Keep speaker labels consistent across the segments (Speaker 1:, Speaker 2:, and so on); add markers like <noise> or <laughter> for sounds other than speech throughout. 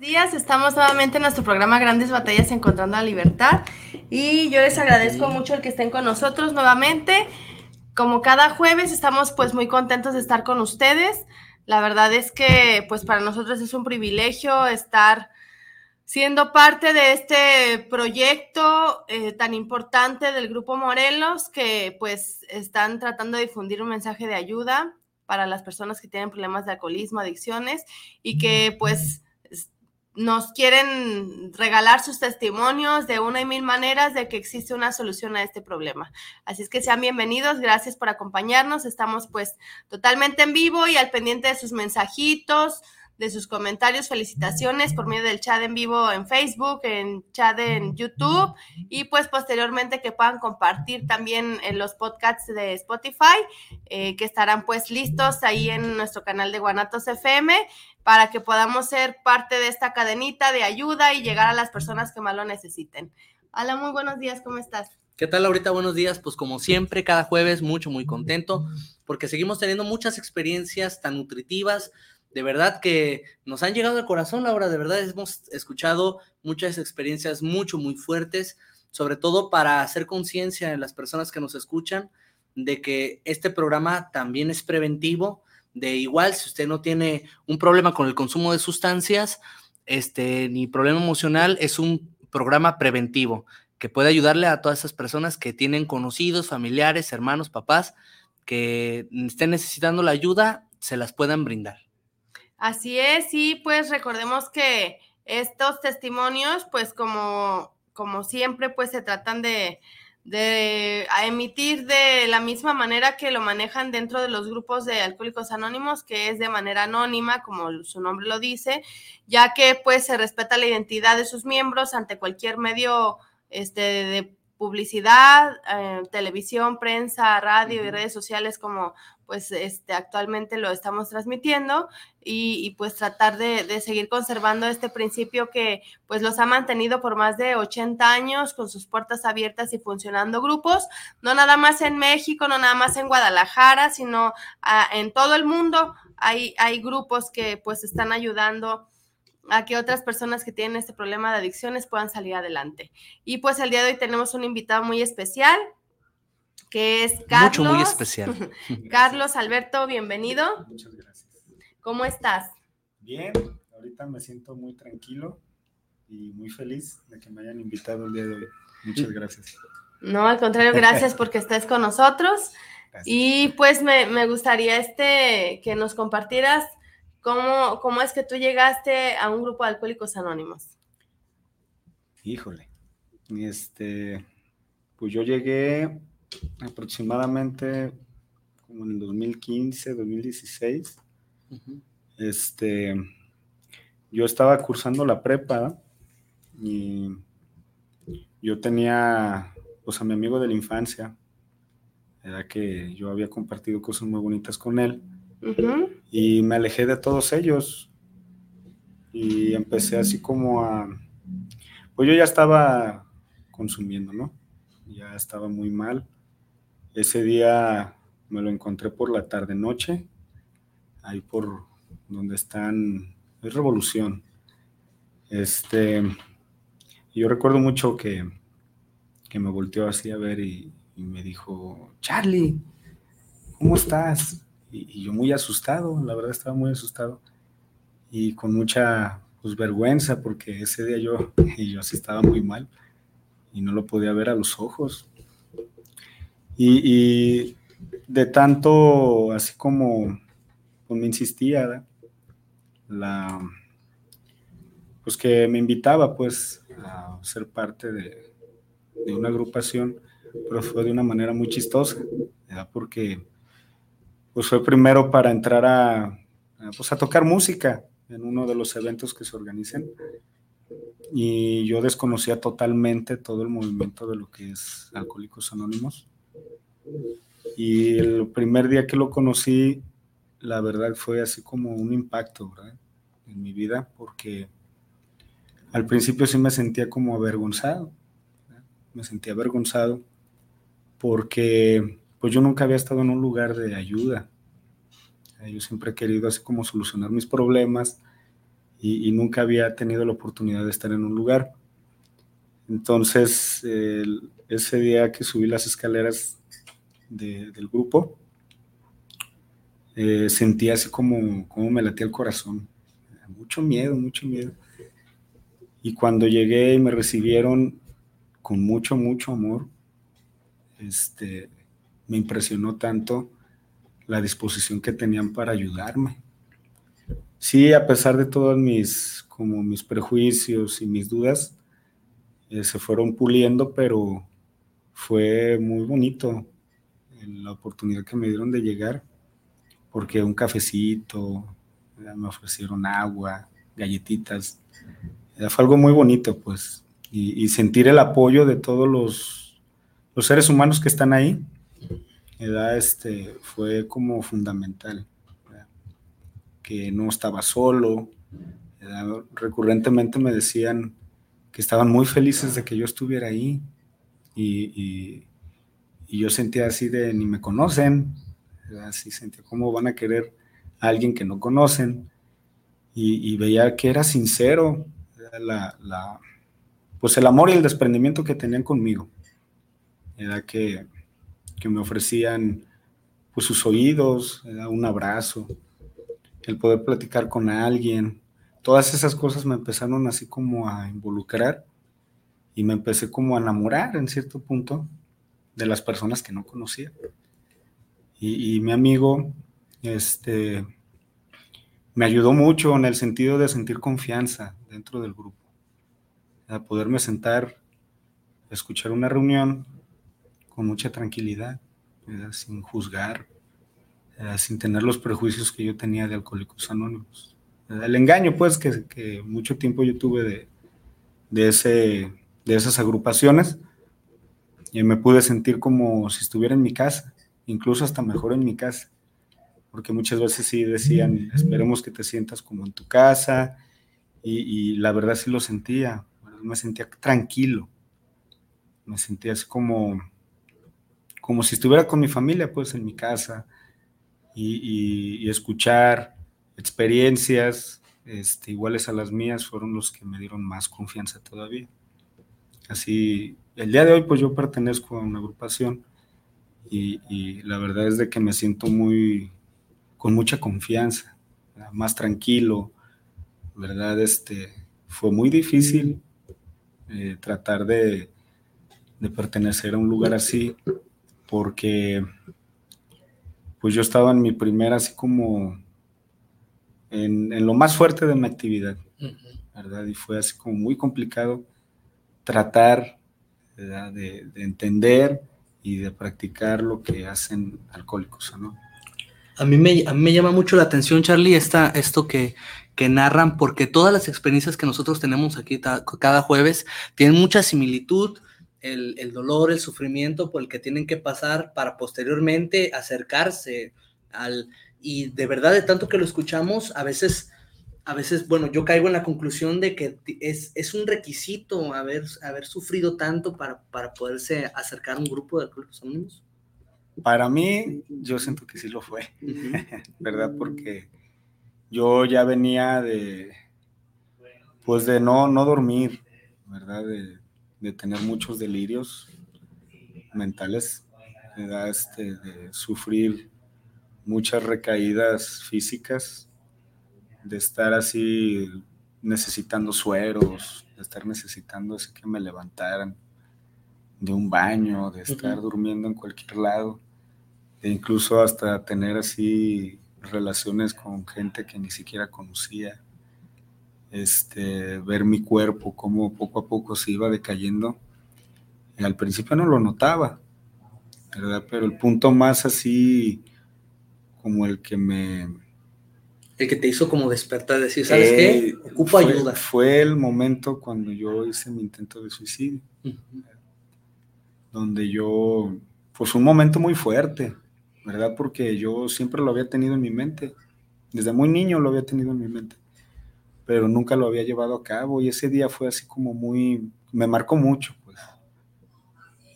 Speaker 1: días, estamos nuevamente en nuestro programa Grandes Batallas Encontrando la Libertad y yo les agradezco mucho el que estén con nosotros nuevamente. Como cada jueves estamos pues muy contentos de estar con ustedes. La verdad es que pues para nosotros es un privilegio estar siendo parte de este proyecto eh, tan importante del Grupo Morelos que pues están tratando de difundir un mensaje de ayuda para las personas que tienen problemas de alcoholismo, adicciones y que pues nos quieren regalar sus testimonios de una y mil maneras de que existe una solución a este problema. Así es que sean bienvenidos, gracias por acompañarnos. Estamos pues totalmente en vivo y al pendiente de sus mensajitos, de sus comentarios, felicitaciones por medio del chat en vivo en Facebook, en chat en YouTube y pues posteriormente que puedan compartir también en los podcasts de Spotify eh, que estarán pues listos ahí en nuestro canal de Guanatos FM para que podamos ser parte de esta cadenita de ayuda y llegar a las personas que más lo necesiten. Hola, muy buenos días, ¿cómo estás?
Speaker 2: ¿Qué tal ahorita? Buenos días. Pues como siempre, cada jueves, mucho, muy contento, porque seguimos teniendo muchas experiencias tan nutritivas. De verdad que nos han llegado al corazón, Laura. De verdad hemos escuchado muchas experiencias mucho, muy fuertes, sobre todo para hacer conciencia en las personas que nos escuchan de que este programa también es preventivo, de igual, si usted no tiene un problema con el consumo de sustancias, este, ni problema emocional, es un programa preventivo que puede ayudarle a todas esas personas que tienen conocidos, familiares, hermanos, papás, que estén necesitando la ayuda, se las puedan brindar.
Speaker 1: Así es, y pues recordemos que estos testimonios, pues como, como siempre, pues se tratan de, de emitir de la misma manera que lo manejan dentro de los grupos de alcohólicos anónimos, que es de manera anónima, como su nombre lo dice, ya que pues se respeta la identidad de sus miembros ante cualquier medio este, de publicidad, eh, televisión, prensa, radio y redes sociales como pues este, actualmente lo estamos transmitiendo y, pues tratar de, seguir conservando este principio que pues los ha mantenido por más de 80 años con sus puertas abiertas y funcionando grupos, no nada más en México, no nada más en Guadalajara, sino ah, en todo el mundo hay, hay grupos que pues están ayudando a que otras personas que tienen este problema de adicciones puedan salir adelante. Y pues el día de hoy tenemos un invitado muy especial, que es Carlos.
Speaker 2: Mucho, muy especial. <laughs> <laughs>
Speaker 1: Carlos Alberto, bienvenido.
Speaker 3: Muchas gracias.
Speaker 1: ¿Cómo estás?
Speaker 3: Bien, ahorita me siento muy tranquilo y muy feliz de que me hayan invitado el día de hoy. Muchas gracias.
Speaker 1: No, al contrario, gracias porque estés con nosotros. Y pues me, me, gustaría este, que nos compartieras cómo, cómo es que tú llegaste a un grupo de alcohólicos anónimos.
Speaker 3: Híjole, este, pues yo llegué aproximadamente como en el 2015, 2016. Este, yo estaba cursando la prepa y yo tenía, pues a mi amigo de la infancia, era que yo había compartido cosas muy bonitas con él y me alejé de todos ellos y empecé así como a, pues yo ya estaba consumiendo, ¿no? Ya estaba muy mal. Ese día me lo encontré por la tarde-noche, ahí por donde están, es Revolución. Este, yo recuerdo mucho que, que me volteó así a ver y, me dijo, Charlie, ¿cómo estás? Y, yo muy asustado, la verdad estaba muy asustado y con mucha pues, vergüenza porque ese día yo, y <laughs> yo así estaba muy mal y no lo podía ver a los ojos. Y, de tanto, así como pues, me insistía, la, pues que me invitaba pues a ser parte de, una agrupación, pero fue de una manera muy chistosa, porque pues fue primero para entrar a, pues a tocar música en uno de los eventos que se organizan. Y yo desconocía totalmente todo el movimiento de lo que es Alcohólicos Anónimos. Y el primer día que lo conocí, la verdad fue así como un impacto en mi vida, porque al principio sí me sentía como avergonzado, me sentía avergonzado porque pues yo nunca había estado en un lugar de ayuda. Yo siempre he querido así como solucionar mis problemas y, nunca había tenido la oportunidad de estar en un lugar. Entonces, ese día que subí las escaleras del grupo, eh, así como, como me latía el corazón. Mucho miedo, mucho miedo. Y cuando llegué y me recibieron con mucho, mucho amor, este, me impresionó tanto la disposición que tenían para ayudarme sí, a pesar de todos mis, como mis prejuicios y mis dudas, eh, se fueron puliendo, pero fue muy bonito la oportunidad que me dieron de llegar, porque un cafecito, me ofrecieron agua, galletitas, fue algo muy bonito, pues, y, sentir el apoyo de todos los, los seres humanos que están ahí, este, fue como fundamental que no estaba solo. Recurrentemente me decían que estaban muy felices de que yo estuviera ahí y, yo sentía así de ni me conocen, así sentía cómo van a querer a alguien que no conocen y, veía que era sincero la, pues el amor y el desprendimiento que tenían conmigo. Era que, que me ofrecían pues sus oídos, un abrazo, el poder platicar con alguien, todas esas cosas me empezaron así como a involucrar y me empecé como a enamorar en cierto punto de las personas que no conocía. Y, mi amigo, este, me ayudó mucho en el sentido de sentir confianza dentro del grupo, a poderme sentar, escuchar una reunión con mucha tranquilidad, sin juzgar, sin tener los prejuicios que yo tenía de Alcohólicos Anónimos. El engaño, pues, que, mucho tiempo yo tuve de, de, ese, de esas agrupaciones y me pude sentir como si estuviera en mi casa, incluso hasta mejor en mi casa, porque muchas veces sí decían, esperemos que te sientas como en tu casa, y, la verdad sí lo sentía, me sentía tranquilo, me sentía así como, como si estuviera con mi familia, pues en mi casa, y, escuchar experiencias este, iguales a las mías fueron los que me dieron más confianza todavía. Así, el día de hoy pues yo pertenezco a una agrupación y, la verdad es de que me siento muy, con mucha confianza, más tranquilo, ¿verdad? Este, fue muy difícil eh, tratar de, de pertenecer a un lugar así porque pues yo estaba en mi primera, así como en, lo más fuerte de mi actividad, ¿verdad? Y fue así como muy complicado tratar de, entender y de practicar lo que hacen alcohólicos, ¿no?
Speaker 2: A mí, me, me llama mucho la atención, Charlie, esta, esto que, que narran, porque todas las experiencias que nosotros tenemos aquí cada jueves tienen mucha similitud, el, dolor, el sufrimiento por el que tienen que pasar para posteriormente acercarse al... Y de verdad, de tanto que lo escuchamos, a veces a veces, bueno, yo caigo en la conclusión de que es, es un requisito haber, haber sufrido tanto para, para poderse acercar a un grupo de alcohólicos anónimos.
Speaker 3: Para mí, yo siento que sí lo fue, <laughs> ¿verdad? Porque yo ya venía de, pues de no, no dormir, ¿verdad? De, de tener muchos delirios mentales, Este, de sufrir muchas recaídas físicas, de estar así necesitando sueros, de estar necesitando así que me levantaran de un baño, de estar durmiendo en cualquier lado, e incluso hasta tener así relaciones con gente que ni siquiera conocía, este, ver mi cuerpo, cómo poco a poco se iba decayendo. Y al principio no lo notaba, ¿verdad? Pero el punto más así como el que me...
Speaker 2: El que te hizo como despertar, decir, ¿sabes qué? Eh, Ocupo ayuda.
Speaker 3: Fue el momento cuando yo hice mi intento de suicidio, donde yo, pues un momento muy fuerte, ¿verdad? Porque yo siempre lo había tenido en mi mente, desde muy niño lo había tenido en mi mente, pero nunca lo había llevado a cabo y ese día fue así como muy, me marcó mucho, pues.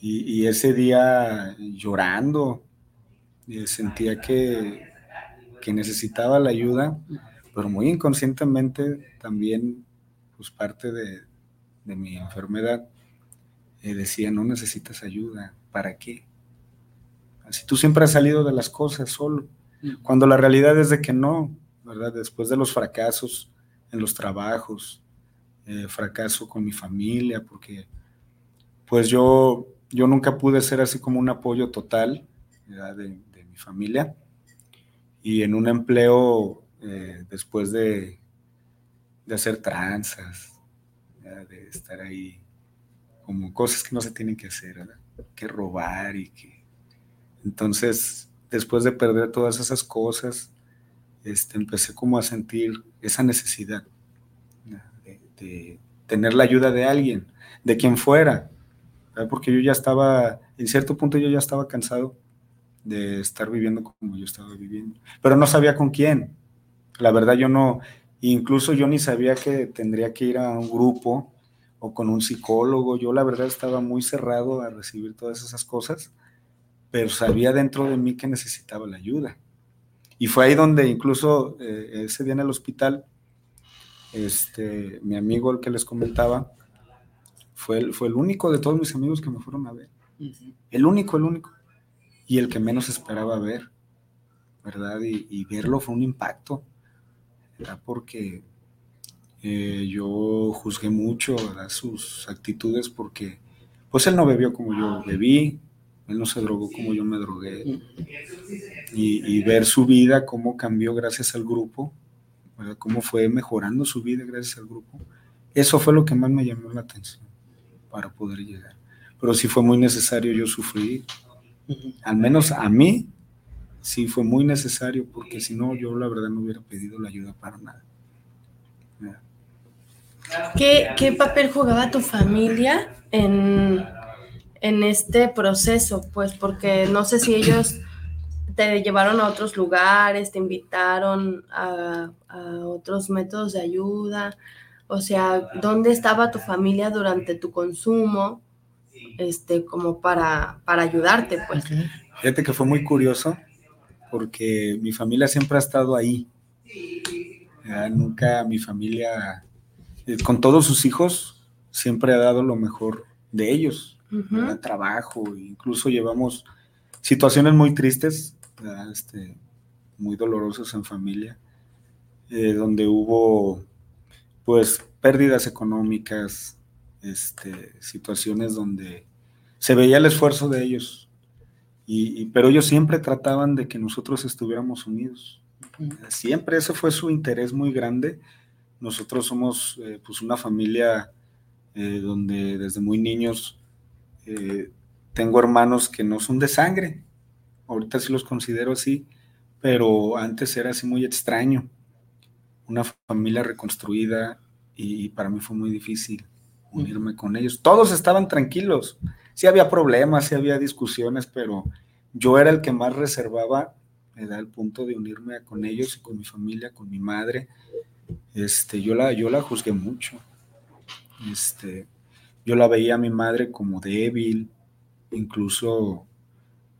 Speaker 3: Y, y ese día llorando, eh, sentía que, que necesitaba la ayuda, pero muy inconscientemente también, pues parte de, de mi enfermedad, eh, decía, no necesitas ayuda, ¿para qué? Así tú siempre has salido de las cosas solo, cuando la realidad es de que no, ¿verdad? Después de los fracasos en los trabajos, eh, fracaso con mi familia, porque pues yo, yo nunca pude ser así como un apoyo total de, familia y en un empleo eh, después de, de, hacer tranzas, de estar ahí como cosas que no se tienen que hacer, que robar y que... Entonces, después de perder todas esas cosas, este, empecé como a sentir esa necesidad de, de, tener la ayuda de alguien, de quien fuera, porque yo ya estaba, en cierto punto yo ya estaba cansado de estar viviendo como yo estaba viviendo. Pero no sabía con quién. La verdad yo no, incluso yo ni sabía que tendría que ir a un grupo o con un psicólogo. Yo la verdad estaba muy cerrado a recibir todas esas cosas, pero sabía dentro de mí que necesitaba la ayuda. Y fue ahí donde incluso eh, ese día en el hospital, este, mi amigo el que les comentaba, fue el, fue el único de todos mis amigos que me fueron a ver. El único, el único y el que menos esperaba ver, ¿verdad? Y, verlo fue un impacto, ¿verdad? Porque eh, yo juzgué mucho a sus actitudes porque, pues él no bebió como yo bebí, él no se drogó como yo me drogué. Y, ver su vida, cómo cambió gracias al grupo, ¿verdad? cómo fue mejorando su vida gracias al grupo. Eso fue lo que más me llamó la atención para poder llegar. Pero sí fue muy necesario yo sufrir, al menos a mí, sí fue muy necesario, porque si no, yo la verdad no hubiera pedido la ayuda para nada.
Speaker 1: ¿Qué, papel jugaba tu familia en, en este proceso? Pues porque no sé si ellos te llevaron a otros lugares, te invitaron a, a, otros métodos de ayuda. O sea, ¿dónde estaba tu familia durante tu consumo? Este, como para, para ayudarte, pues.
Speaker 3: Fíjate que fue muy curioso porque mi familia siempre ha estado ahí. nunca mi familia, eh, con todos sus hijos, siempre ha dado lo mejor de ellos. Trabajo, incluso llevamos situaciones muy tristes, este, muy dolorosas en familia, eh, donde hubo pues pérdidas económicas, este, situaciones donde se veía el esfuerzo de ellos, y, pero ellos siempre trataban de que nosotros estuviéramos unidos. Siempre ese fue su interés muy grande. Nosotros somos eh, pues una familia eh, donde desde muy niños eh, tengo hermanos que no son de sangre. Ahorita sí los considero así, pero antes era así muy extraño. Una familia reconstruida y para mí fue muy difícil unirme con ellos. Todos estaban tranquilos. Sí había problemas, sí había discusiones, pero yo era el que más reservaba, me da el punto de unirme con ellos y con mi familia, con mi madre. este, yo, la, yo la juzgué mucho. Este, yo la veía a mi madre como débil, incluso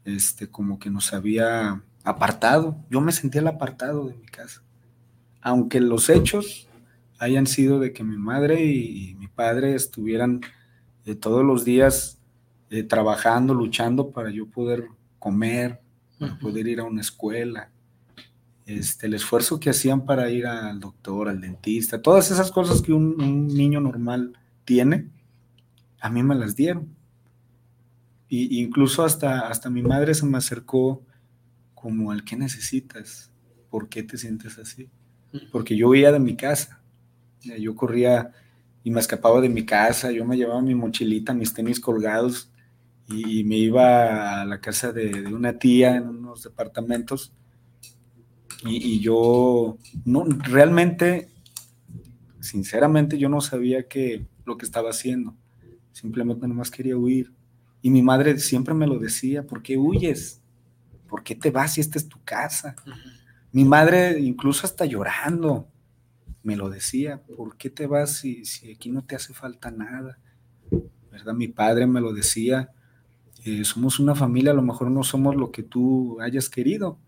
Speaker 3: este, como que nos había apartado. Yo me sentía el apartado de mi casa. Aunque los hechos hayan sido de que mi madre y, mi padre estuvieran eh, todos los días eh, trabajando, luchando para yo poder comer, para poder ir a una escuela. Este, el esfuerzo que hacían para ir al doctor, al dentista, todas esas cosas que un, niño normal tiene, a mí me las dieron. Y incluso hasta, hasta mi madre se me acercó como al que necesitas, ¿por qué te sientes así? Porque yo huía de mi casa, yo corría y me escapaba de mi casa, yo me llevaba mi mochilita, mis tenis colgados y, me iba a la casa de, una tía en unos departamentos y, yo no realmente, sinceramente, yo no sabía que lo que estaba haciendo, simplemente nomás quería huir. Y mi madre siempre me lo decía, ¿por qué huyes? ¿Por qué te vas si esta es tu casa? Mi madre incluso hasta llorando me lo decía, ¿por qué te vas si, si aquí no te hace falta nada? ¿Verdad? Mi padre me lo decía, eh, somos una familia, a lo mejor no somos lo que tú hayas querido.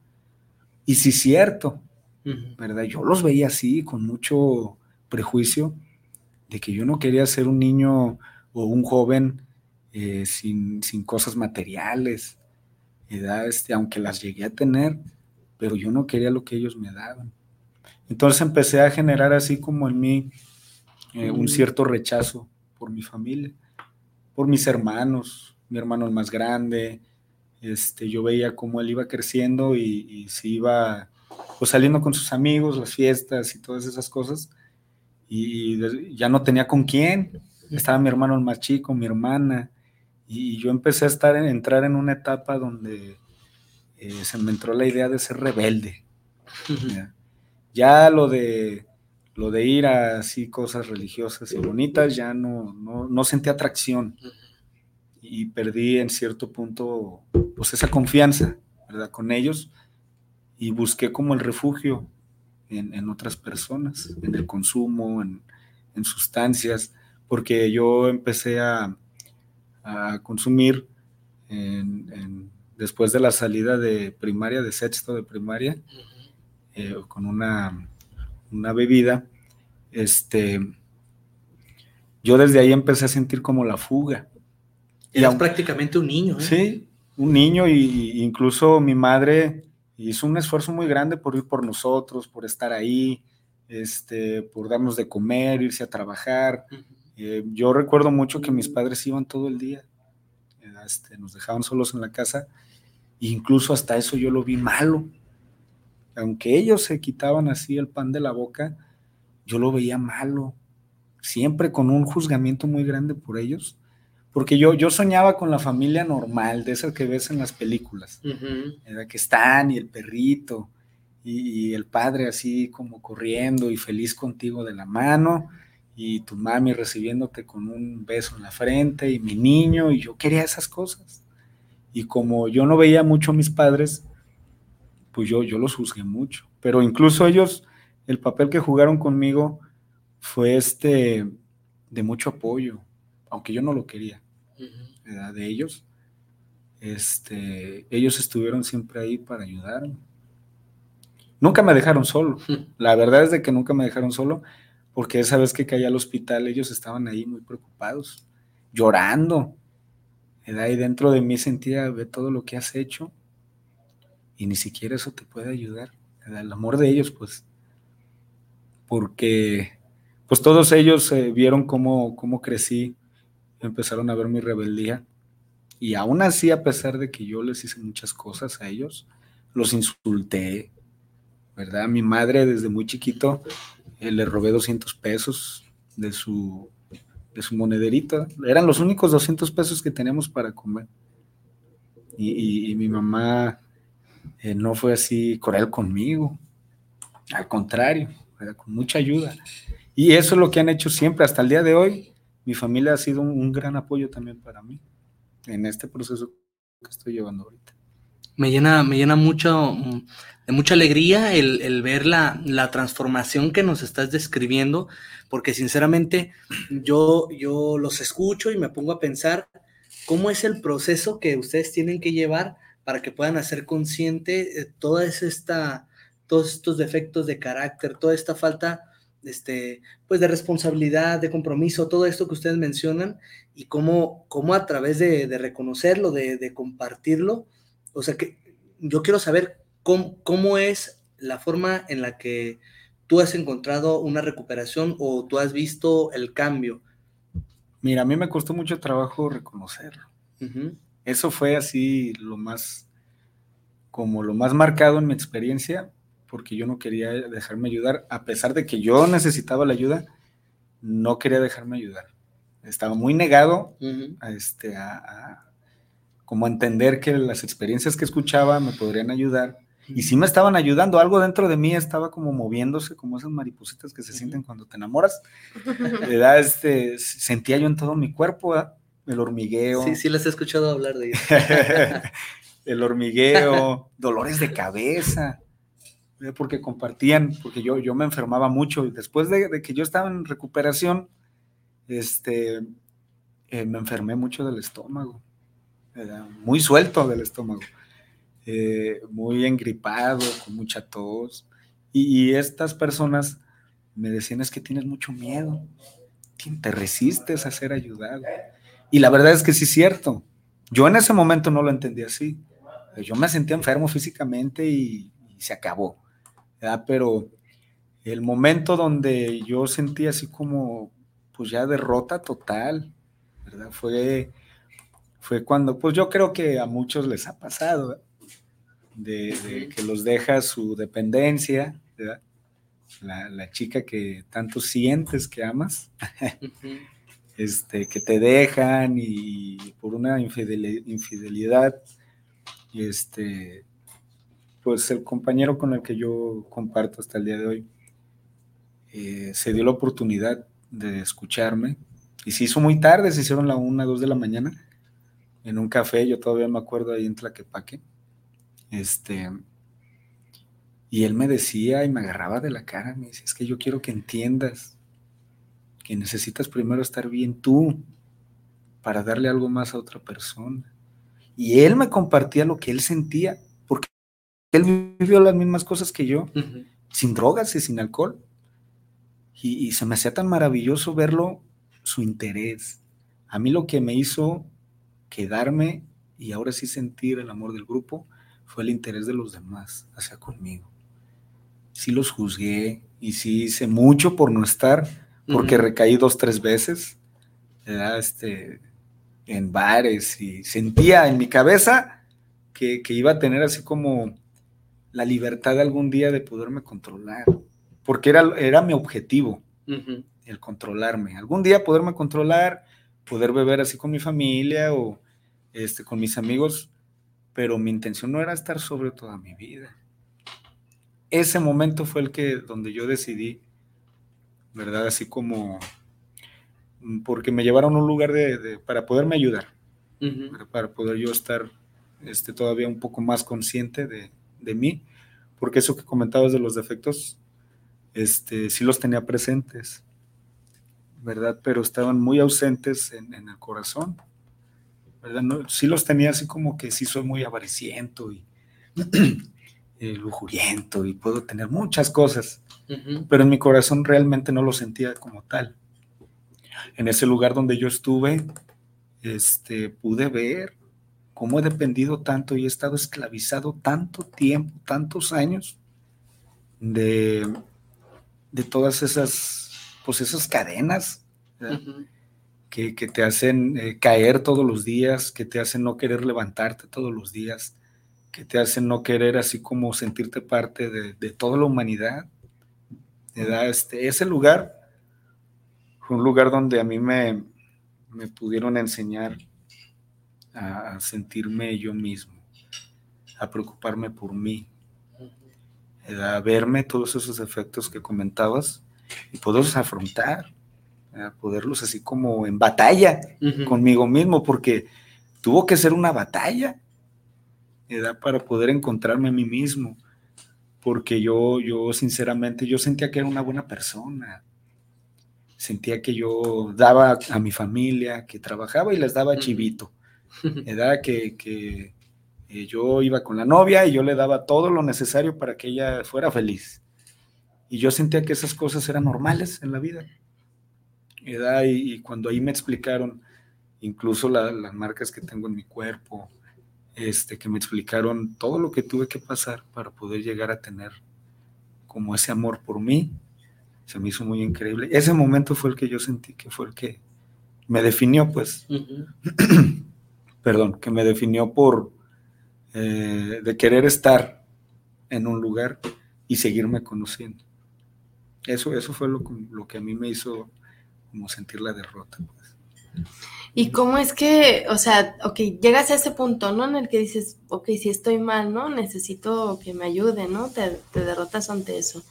Speaker 3: Y sí, cierto, ¿verdad? Yo los veía así, con mucho prejuicio, de que yo no quería ser un niño o un joven eh, sin, cosas materiales, Este, aunque las llegué a tener, pero yo no quería lo que ellos me daban. Entonces empecé a generar así como en mí eh, un cierto rechazo por mi familia, por mis hermanos, mi hermano el más grande, este, yo veía cómo él iba creciendo y, se iba pues, saliendo con sus amigos, las fiestas y todas esas cosas, y, ya no tenía con quién, estaba mi hermano el más chico, mi hermana, y yo empecé a estar en, entrar en una etapa donde eh, se me entró la idea de ser rebelde. Ya lo de lo de ir a así cosas religiosas y bonitas ya no, no, no sentí atracción. Y perdí en cierto punto pues esa confianza, ¿verdad? Con ellos. Y busqué como el refugio en, otras personas, en el consumo, en, sustancias, porque yo empecé a, consumir después de la salida de primaria, de sexto de primaria, eh, con una, una bebida, este, yo desde ahí empecé a sentir como la fuga,
Speaker 2: Eras prácticamente un niño. ¿eh?
Speaker 3: Sí, un niño y, incluso mi madre hizo un esfuerzo muy grande por ir por nosotros, por estar ahí, este, por darnos de comer, irse a trabajar. Eh, yo recuerdo mucho que mis padres iban todo el día, este, nos dejaban solos en la casa, e incluso hasta eso yo lo vi malo. Aunque ellos se quitaban así el pan de la boca, yo lo veía malo, siempre con un juzgamiento muy grande por ellos porque yo, yo soñaba con la familia normal, de esas que ves en las películas, que están y el perrito y, el padre así como corriendo y feliz contigo de la mano y tu mami recibiéndote con un beso en la frente y mi niño y yo quería esas cosas. Y como yo no veía mucho a mis padres, pues yo, yo los juzgué mucho. Pero incluso ellos, el papel que jugaron conmigo fue este de mucho apoyo, aunque yo no lo quería de ellos, este, ellos estuvieron siempre ahí para ayudarme. Nunca me dejaron solo. <laughs> La verdad es de que nunca me dejaron solo, porque esa vez que caí al hospital, ellos estaban ahí muy preocupados, llorando. Y dentro de mí sentía, ve todo lo que has hecho, y ni siquiera eso te puede ayudar. El amor de ellos, pues, porque pues todos ellos eh, vieron cómo, cómo crecí empezaron a ver mi rebeldía. Y aún así, a pesar de que yo les hice muchas cosas a ellos, los insulté, ¿verdad? Mi madre desde muy chiquito eh, le robé 200 pesos de su, de su monederito. Eran los únicos 200 pesos que teníamos para comer. Y, mi mamá eh, no fue así cruel conmigo. Al contrario, con mucha ayuda. Y eso es lo que han hecho siempre hasta el día de hoy mi familia ha sido un, gran apoyo también para mí en este proceso que estoy llevando ahorita.
Speaker 2: Me llena, me llena mucho, de mucha alegría el, ver la, la, transformación que nos estás describiendo, porque sinceramente yo, yo los escucho y me pongo a pensar cómo es el proceso que ustedes tienen que llevar para que puedan hacer consciente eh, toda esta, todos estos defectos de carácter, toda esta falta este, pues de responsabilidad, de compromiso, todo esto que ustedes mencionan y cómo, cómo a través de, reconocerlo, de, compartirlo, o sea que yo quiero saber cómo, cómo es la forma en la que tú has encontrado una recuperación o tú has visto el cambio.
Speaker 3: Mira, a mí me costó mucho trabajo reconocerlo. Eso fue así lo más, como lo más marcado en mi experiencia, porque yo no quería dejarme ayudar, a pesar de que yo necesitaba la ayuda, no quería dejarme ayudar. Estaba muy negado a, este, a, como entender que las experiencias que escuchaba me podrían ayudar. Y sí me estaban ayudando, algo dentro de mí estaba como moviéndose, como esas maripositas que se sienten cuando te enamoras. <laughs> ¿verdad? Este, sentía yo en todo mi cuerpo el hormigueo.
Speaker 2: Sí, sí, les he escuchado hablar de eso. <laughs>
Speaker 3: el hormigueo, dolores de cabeza, porque compartían, porque yo, yo me enfermaba mucho. Y después de, que yo estaba en recuperación, este, eh, me enfermé mucho del estómago, muy suelto del estómago, eh, muy engripado, con mucha tos. Y, estas personas me decían es que tienes mucho miedo, te resistes a ser ayudado. Y la verdad es que sí es cierto. Yo en ese momento no lo entendí así. Yo me sentía enfermo físicamente y se acabó. Pero el momento donde yo sentí así como, pues ya derrota total, ¿verdad? Fue, fue cuando, pues yo creo que a muchos les ha pasado, de, que los deja su dependencia, ¿verdad? La, chica que tanto sientes que amas, este, que te dejan y por una infidelidad, este, pues el compañero con el que yo comparto hasta el día de hoy eh, se dio la oportunidad de escucharme y se hizo muy tarde, se hicieron la una, dos de la mañana en un café, yo todavía me acuerdo ahí en Tlaquepaque, este, y él me decía y me agarraba de la cara, me decía, es que yo quiero que entiendas que necesitas primero estar bien tú para darle algo más a otra persona. Y él me compartía lo que él sentía él vivió las mismas cosas que yo, sin drogas y sin alcohol. Y, se me hacía tan maravilloso verlo, su interés. A mí lo que me hizo quedarme y ahora sí sentir el amor del grupo fue el interés de los demás hacia conmigo. Sí los juzgué y sí hice mucho por no estar, porque recaí dos, tres veces este, en bares y sentía en mi cabeza que, que iba a tener así como la libertad de algún día de poderme controlar, porque era, era mi objetivo, el controlarme. Algún día poderme controlar, poder beber así con mi familia o este, con mis amigos, pero mi intención no era estar sobre toda mi vida. Ese momento fue el que, donde yo decidí, ¿verdad? Así como, porque me llevaron a un lugar de, para poderme ayudar, para, poder yo estar este, todavía un poco más consciente de, de mí, porque eso que comentabas de los defectos, este, sí los tenía presentes, ¿verdad? Pero estaban muy ausentes en, el corazón, ¿verdad? No, sí los tenía así como que sí soy muy avariciento y <clears throat> eh, lujuriento y puedo tener muchas cosas, pero en mi corazón realmente no lo sentía como tal. En ese lugar donde yo estuve, este, pude ver cómo he dependido tanto y he estado esclavizado tanto tiempo, tantos años de, de todas esas, pues esas cadenas que, te hacen eh, caer todos los días, que te hacen no querer levantarte todos los días, que te hacen no querer así como sentirte parte de, toda la humanidad. Este, ese lugar fue un lugar donde a mí me, me pudieron enseñar a sentirme yo mismo, a preocuparme por mí, a verme todos esos efectos que comentabas y poderlos afrontar, a poderlos así como en batalla conmigo mismo, porque tuvo que ser una batalla, edad para poder encontrarme a mí mismo, porque yo, yo sinceramente, yo sentía que era una buena persona, sentía que yo daba a mi familia, que trabajaba y les daba chivito, <laughs> edad que, que eh, yo iba con la novia y yo le daba todo lo necesario para que ella fuera feliz. Y yo sentía que esas cosas eran normales en la vida. Y, y cuando ahí me explicaron incluso las marcas que tengo en mi cuerpo, este, que me explicaron todo lo que tuve que pasar para poder llegar a tener como ese amor por mí, se me hizo muy increíble. Ese momento fue el que yo sentí que fue el que me definió, pues, <clears throat> perdón, que me definió por, eh, de querer estar en un lugar y seguirme conociendo. Eso, eso fue lo, lo que a mí me hizo como sentir la derrota. Pues.
Speaker 1: ¿Y cómo es que, o sea, ok, llegas a ese punto, ¿no? En el que dices, ok, si estoy mal, ¿no? Necesito que me ayude, ¿no? Te, derrotas ante eso.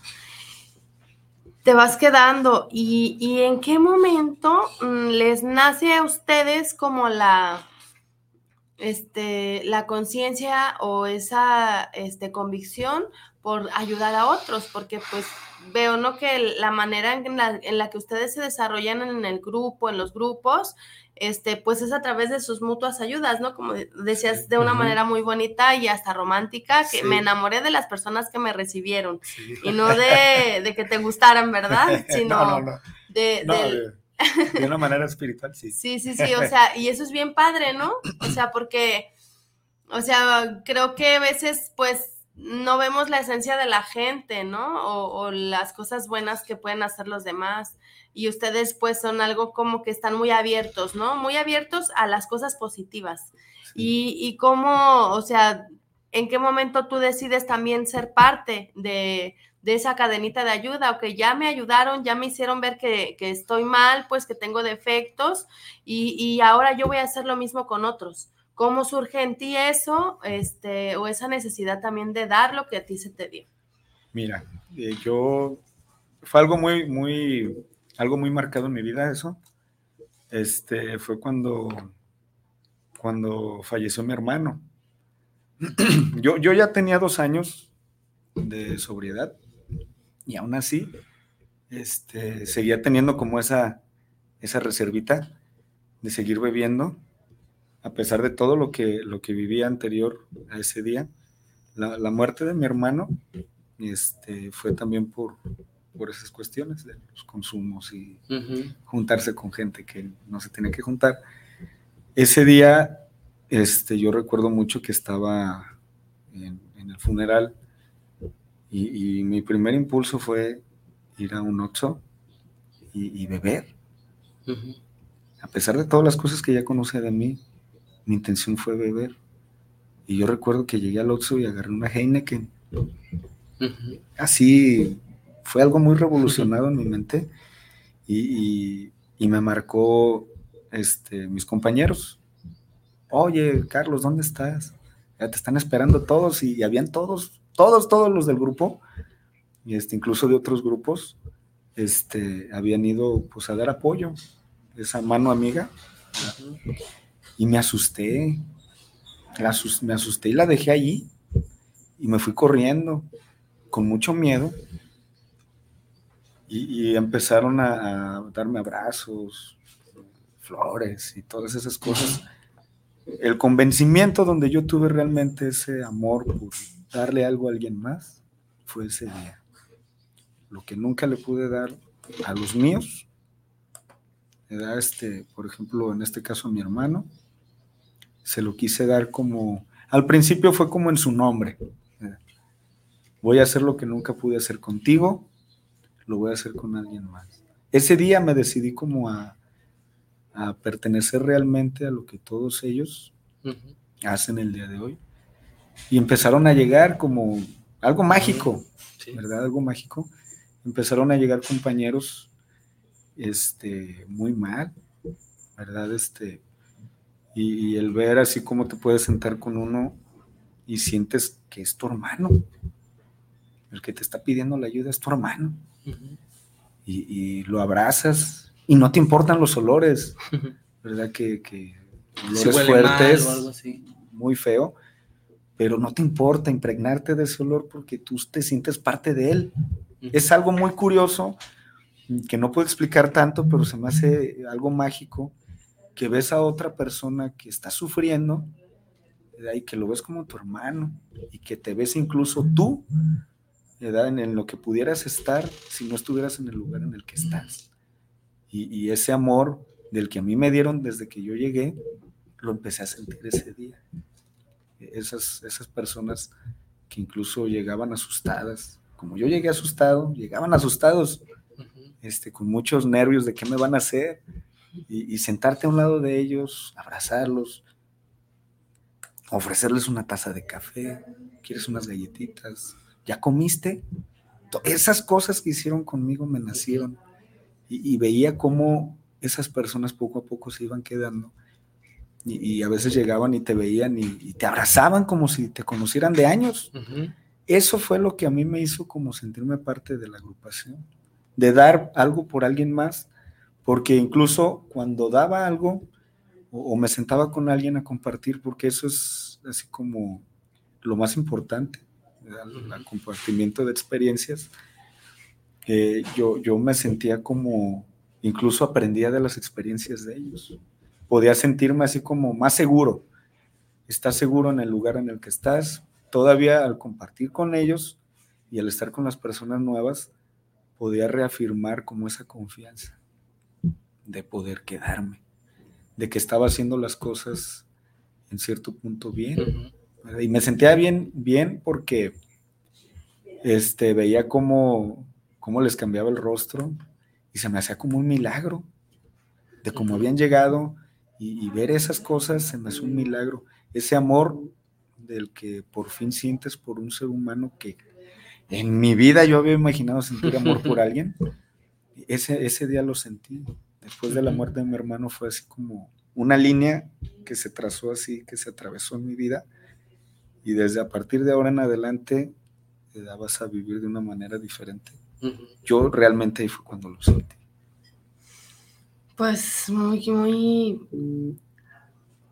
Speaker 1: Te vas quedando. ¿Y, ¿Y, en qué momento mm, les nace a ustedes como la, este, la conciencia o esa este, convicción por ayudar a otros? Porque pues veo, ¿no? Que la manera en la, en la que ustedes se desarrollan en el grupo, en los grupos, este, pues es a través de sus mutuas ayudas, ¿no? Como decías, de una manera muy bonita y hasta romántica, que me enamoré de las personas que me recibieron y no de, que te gustaran, ¿verdad? <laughs> Sino De,
Speaker 3: de, una manera espiritual, sí.
Speaker 1: Sí, sí, sí, o sea, y eso es bien padre, ¿no? O sea, porque, o sea, creo que a veces, pues, no vemos la esencia de la gente, ¿no? O, o las cosas buenas que pueden hacer los demás y ustedes pues son algo como que están muy abiertos, ¿no? Muy abiertos a las cosas positivas. Y, y cómo, o sea, ¿en qué momento tú decides también ser parte de, esa cadenita de ayuda? O que ya me ayudaron, ya me hicieron ver que, estoy mal, pues que tengo defectos y, y, ahora yo voy a hacer lo mismo con otros. ¿Cómo surge en ti eso este, o esa necesidad también de dar lo que a ti se te dio?
Speaker 3: Mira, eh, yo fue algo muy, muy algo muy marcado en mi vida eso. Este fue cuando, cuando falleció mi hermano. <clears throat> yo, yo ya tenía dos años de sobriedad y aún así este, seguía teniendo como esa, esa reservita de seguir bebiendo, a pesar de todo lo que, lo que vivía anterior a ese día. La, la muerte de mi hermano este, fue también por, por esas cuestiones de los consumos y juntarse con gente que no se tiene que juntar. Ese día, este, yo recuerdo mucho que estaba en, el funeral y, mi primer impulso fue ir a un Oxxo y, beber. A pesar de todas las cosas que ya conoce de mí, mi intención fue beber. Y yo recuerdo que llegué al Oxxo y agarré una Heineken. Así fue algo muy revolucionado en mi mente y, me marcó este, mis compañeros. Oye, Carlos, ¿dónde estás? Ya te están esperando todos y habían todos, todos, todos los del grupo, y este, incluso de otros grupos, este, habían ido pues a dar apoyo, esa mano amiga, y me asusté, me asusté y la dejé allí, y me fui corriendo con mucho miedo, y, empezaron a, darme abrazos, flores y todas esas cosas. El convencimiento donde yo tuve realmente ese amor por darle algo a alguien más fue ese día. Lo que nunca le pude dar a los míos, era este, por ejemplo, en este caso a mi hermano, se lo quise dar como, al principio fue como en su nombre. Voy a hacer lo que nunca pude hacer contigo, lo voy a hacer con alguien más. Ese día me decidí como a, pertenecer realmente a lo que todos ellos hacen el día de hoy. Y empezaron a llegar como algo mágico, ¿verdad? Algo mágico. Empezaron a llegar compañeros este, muy mal, ¿verdad? Este, y, y el ver así como te puedes sentar con uno y sientes que es tu hermano. El que te está pidiendo la ayuda es tu hermano y, lo abrazas y no te importan los olores, ¿verdad? Que, olores fuertes, muy feo, pero no te importa impregnarte de ese olor porque tú te sientes parte de él. Es algo muy curioso que no puedo explicar tanto, pero se me hace algo mágico que ves a otra persona que está sufriendo y que lo ves como tu hermano y que te ves incluso tú en, lo que pudieras estar si no estuvieras en el lugar en el que estás. Y, ese amor del que a mí me dieron desde que yo llegué, lo empecé a sentir ese día. Esas, esas personas que incluso llegaban asustadas, como yo llegué asustado, llegaban asustados, este, con muchos nervios de qué me van a hacer, y, y, sentarte a un lado de ellos, abrazarlos, ofrecerles una taza de café, quieres unas galletitas, ¿ya comiste? Esas cosas que hicieron conmigo me nacieron y, veía cómo esas personas poco a poco se iban quedando y, a veces llegaban y te veían y, te abrazaban como si te conocieran de años. Eso fue lo que a mí me hizo como sentirme parte de la agrupación, de dar algo por alguien más, porque incluso cuando daba algo o, me sentaba con alguien a compartir, porque eso es así como lo más importante, el, compartimiento de experiencias, yo, yo me sentía como, incluso aprendía de las experiencias de ellos. Podía sentirme así como más seguro. Estás seguro en el lugar en el que estás. Todavía al compartir con ellos y al estar con las personas nuevas, podía reafirmar como esa confianza de poder quedarme, de que estaba haciendo las cosas en cierto punto bien. Y me sentía bien, bien porque este, veía cómo, cómo les cambiaba el rostro y se me hacía como un milagro de cómo habían llegado y, ver esas cosas se me hace un milagro. Ese amor del que por fin sientes por un ser humano que en mi vida yo había imaginado sentir amor por <laughs> alguien, ese, ese día lo sentí. Después de la muerte de mi hermano fue así como una línea que se trazó así, que se atravesó en mi vida y desde a partir de ahora en adelante te dabas a vivir de una manera diferente. Yo realmente ahí fue cuando lo sentí.
Speaker 1: Pues muy, muy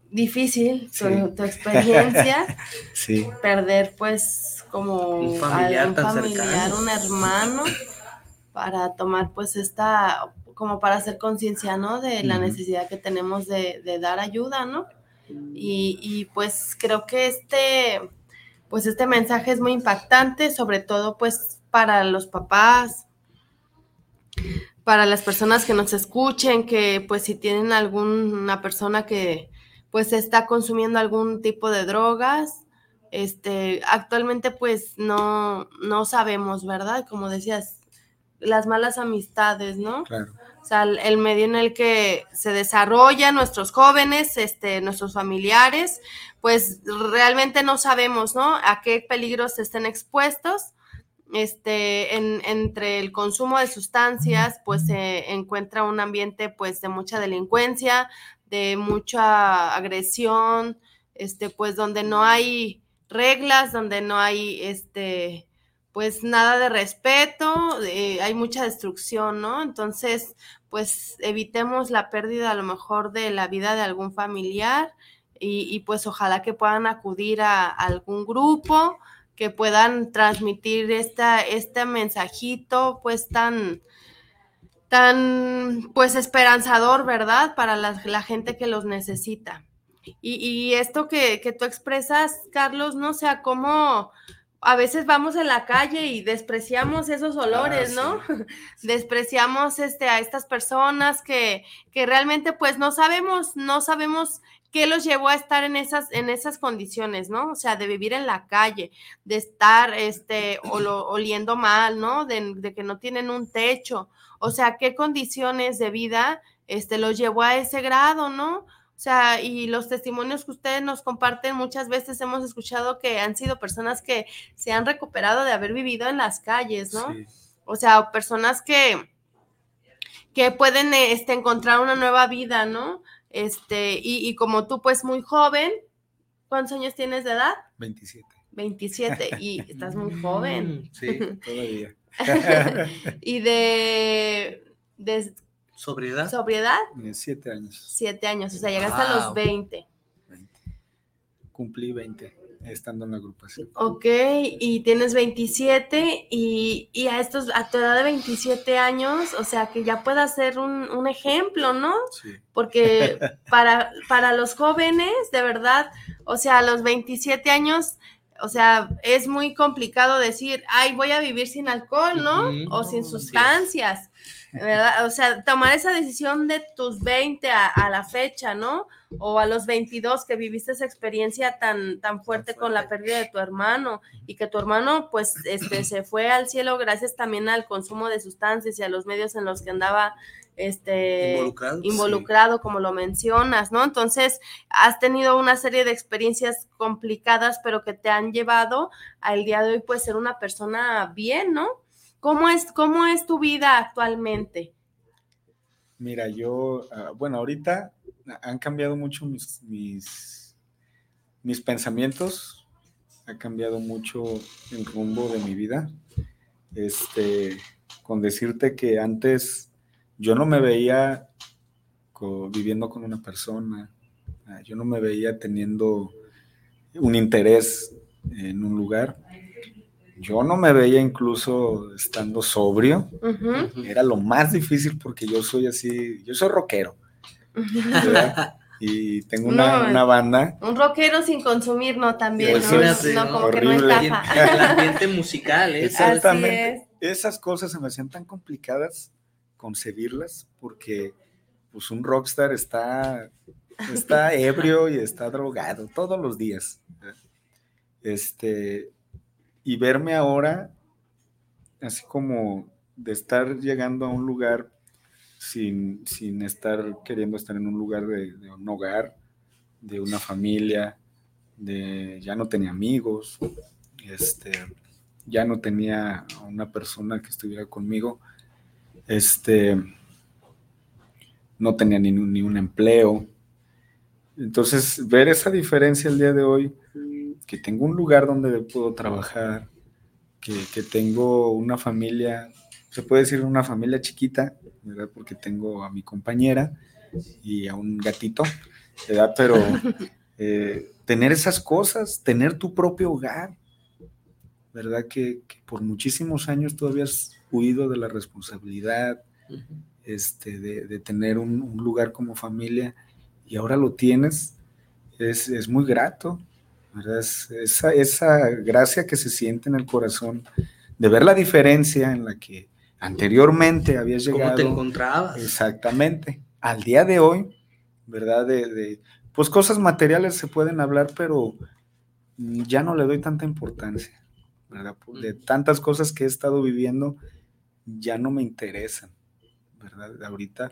Speaker 1: difícil tu, experiencia. <laughs>
Speaker 3: sí.
Speaker 1: Perder pues como
Speaker 2: un familiar,
Speaker 1: un, familiar un hermano, para tomar pues esta, como para hacer conciencia, ¿no? De la necesidad que tenemos de, de dar ayuda, ¿no? Y, pues creo que este, pues este mensaje es muy impactante, sobre todo pues para los papás, para las personas que nos escuchen, que pues si tienen alguna persona que pues está consumiendo algún tipo de drogas, este, actualmente pues no, no sabemos, ¿verdad? Como decías, las malas amistades, ¿no?
Speaker 3: Claro.
Speaker 1: O sea, el medio en el que se desarrollan nuestros jóvenes, este, nuestros familiares, pues realmente no sabemos, ¿no? A qué peligros estén expuestos. Este, en, entre el consumo de sustancias, pues se encuentra un ambiente, pues, de mucha delincuencia, de mucha agresión, este, pues, donde no hay reglas, donde no hay, este, pues nada de respeto, eh, hay mucha destrucción, ¿no? Entonces, pues evitemos la pérdida a lo mejor de la vida de algún familiar y, pues ojalá que puedan acudir a, algún grupo, que puedan transmitir esta, este mensajito pues tan, tan pues esperanzador, ¿verdad? Para la, gente que los necesita. Y, esto que, que, tú expresas, Carlos, no sé, cómo a veces vamos en la calle y despreciamos esos olores,
Speaker 3: ah,
Speaker 1: ¿no? <laughs> despreciamos este, a estas personas que, que realmente pues no sabemos, no sabemos qué los llevó a estar en esas, en esas condiciones, ¿no? O sea, de vivir en la calle, de estar este, oliendo mal, ¿no? De, de, que no tienen un techo. O sea, qué condiciones de vida este, los llevó a ese grado, ¿no? O sea, y los testimonios que ustedes nos comparten, muchas veces hemos escuchado que han sido personas que se han recuperado de haber vivido en las calles, ¿no? O sea, personas que, que pueden este, encontrar una nueva vida, ¿no? Este, y, y como tú, pues muy joven, ¿cuántos años tienes de edad?
Speaker 3: 27.
Speaker 1: 27, y estás muy joven.
Speaker 3: Sí, todavía. <laughs>
Speaker 1: y de, de
Speaker 2: ¿Sobriedad?
Speaker 1: ¿Sobriedad?
Speaker 3: Siete años.
Speaker 1: Siete años, o sea, llegaste a los 20.
Speaker 3: Cumplí 20. estando en la agrupación.
Speaker 1: Ok, y tienes 27 y, y, a estos, a tu edad de 27 años, o sea, que ya puedas ser un, un ejemplo, ¿no?
Speaker 3: Sí.
Speaker 1: Porque <laughs> para, para los jóvenes, de verdad, o sea, a los 27 años, o sea, es muy complicado decir, ay, voy a vivir sin alcohol, ¿no? O sin sustancias, ¿verdad? O sea, tomar esa decisión de tus 20 a, a la fecha, ¿no? O a los 22 que viviste esa experiencia tan, tan fuerte con la pérdida de tu hermano y que tu hermano, pues, este, se fue al cielo gracias también al consumo de sustancias y a los medios en los que andaba, este,
Speaker 2: Involucrado.
Speaker 1: involucrado, como lo mencionas, ¿no? Entonces, has tenido una serie de experiencias complicadas, pero que te han llevado al día de hoy, pues, ser una persona bien, ¿no? ¿Cómo es, cómo es tu vida actualmente?
Speaker 3: Mira, yo, ah, bueno, ahorita han cambiado mucho mis, mis, mis pensamientos, ha cambiado mucho el rumbo de mi vida. Este, con decirte que antes yo no me veía viviendo con una persona, ah, yo no me veía teniendo un interés en un lugar, yo no me veía incluso estando sobrio
Speaker 1: Ujú,
Speaker 2: Ujú.
Speaker 3: era lo más difícil porque yo soy así, yo soy rockero, ¿verdad? <laughs> y tengo una,
Speaker 1: No,
Speaker 3: una banda.
Speaker 1: Un rockero sin consumir, ¿no? También,
Speaker 3: Pues
Speaker 1: ¿no?
Speaker 2: imagínate,
Speaker 1: No,
Speaker 2: ¿no?
Speaker 1: como que no
Speaker 3: Horrible.
Speaker 1: encaja.
Speaker 2: El <laughs> ambiente musical, ¿eh?
Speaker 3: Exactamente.
Speaker 1: Así es.
Speaker 3: Esas cosas se me hacían tan complicadas concebirlas porque pues un rockstar está, está <laughs> ebrio y está drogado todos los días. Este, y verme ahora así como de estar llegando a un lugar sin, sin estar queriendo estar en un lugar de, un hogar, de una familia, de ya no tenía amigos, este, ya no tenía una persona que estuviera conmigo, este, no tenía ni, ni un empleo. Entonces, ver esa diferencia el día de hoy, que tengo un lugar donde puedo trabajar, que, que tengo una familia, se puede decir una familia chiquita, ¿verdad? Porque tengo a mi compañera y a un gatito, ¿verdad? Pero <laughs> eh, tener esas cosas, tener tu propio hogar, ¿verdad? Que, que por muchísimos años tú habías huido de la responsabilidad, este, de, de tener un, un lugar como familia y ahora lo tienes, es, es muy grato. Es- esa, esa gracia que se siente en el corazón de ver la diferencia en la que anteriormente habías
Speaker 2: ¿Cómo
Speaker 3: llegado.
Speaker 2: te encontrabas?
Speaker 3: Exactamente. Al día de hoy, ¿verdad? De, de- pues cosas materiales se pueden hablar, pero mm, ya no le doy tanta importancia, ¿verdad? De tantas cosas que he estado viviendo, ya no me interesan, ¿verdad? Ahorita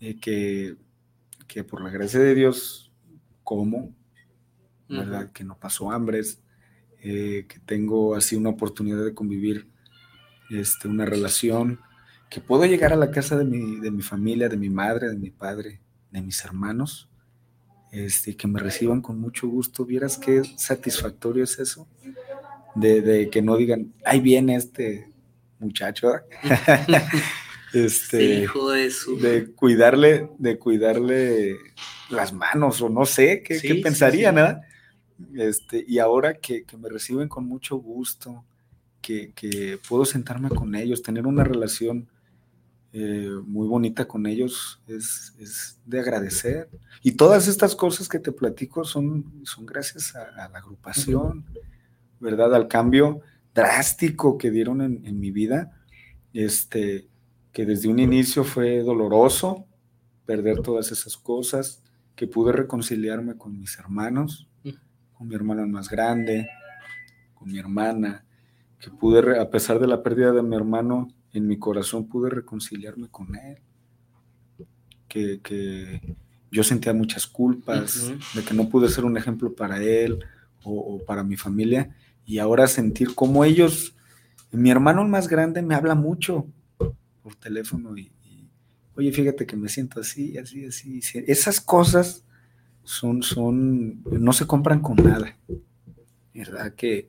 Speaker 3: eh, que, que por la gracia de Dios como, ¿verdad? Que no paso hambres, eh, que tengo así una oportunidad de convivir, este, una relación, que puedo llegar a la casa de mi, de mi familia, de mi madre, de mi padre, de mis hermanos, este, que me reciban con mucho gusto. ¿Vieras qué satisfactorio es eso? De, de que no digan, ahí viene este muchacho, <laughs> este,
Speaker 2: Hijo de su.
Speaker 3: de cuidarle, de cuidarle las manos, o no sé, qué,
Speaker 2: Sí,
Speaker 3: qué
Speaker 2: sí,
Speaker 3: pensarían,
Speaker 2: sí.
Speaker 3: ¿verdad? Este, y ahora que, que me reciben con mucho gusto, que, que puedo sentarme con ellos, tener una relación eh, muy bonita con ellos, es, es de agradecer. Y todas estas cosas que te platico son, son gracias a, a la agrupación, ¿verdad? Al cambio drástico que dieron en, en mi vida, este, que desde un inicio fue doloroso perder todas esas cosas, que pude reconciliarme con mis hermanos, con mi hermano más grande, con mi hermana, que pude, a pesar de la pérdida de mi hermano, en mi corazón pude reconciliarme con él, que, que yo sentía muchas culpas, de que no pude ser un ejemplo para él o, o para mi familia, y ahora sentir cómo ellos, mi hermano más grande me habla mucho por teléfono y, y, oye, fíjate que me siento así, así. así". Esas cosas son, son, no se compran con nada, ¿verdad? Que,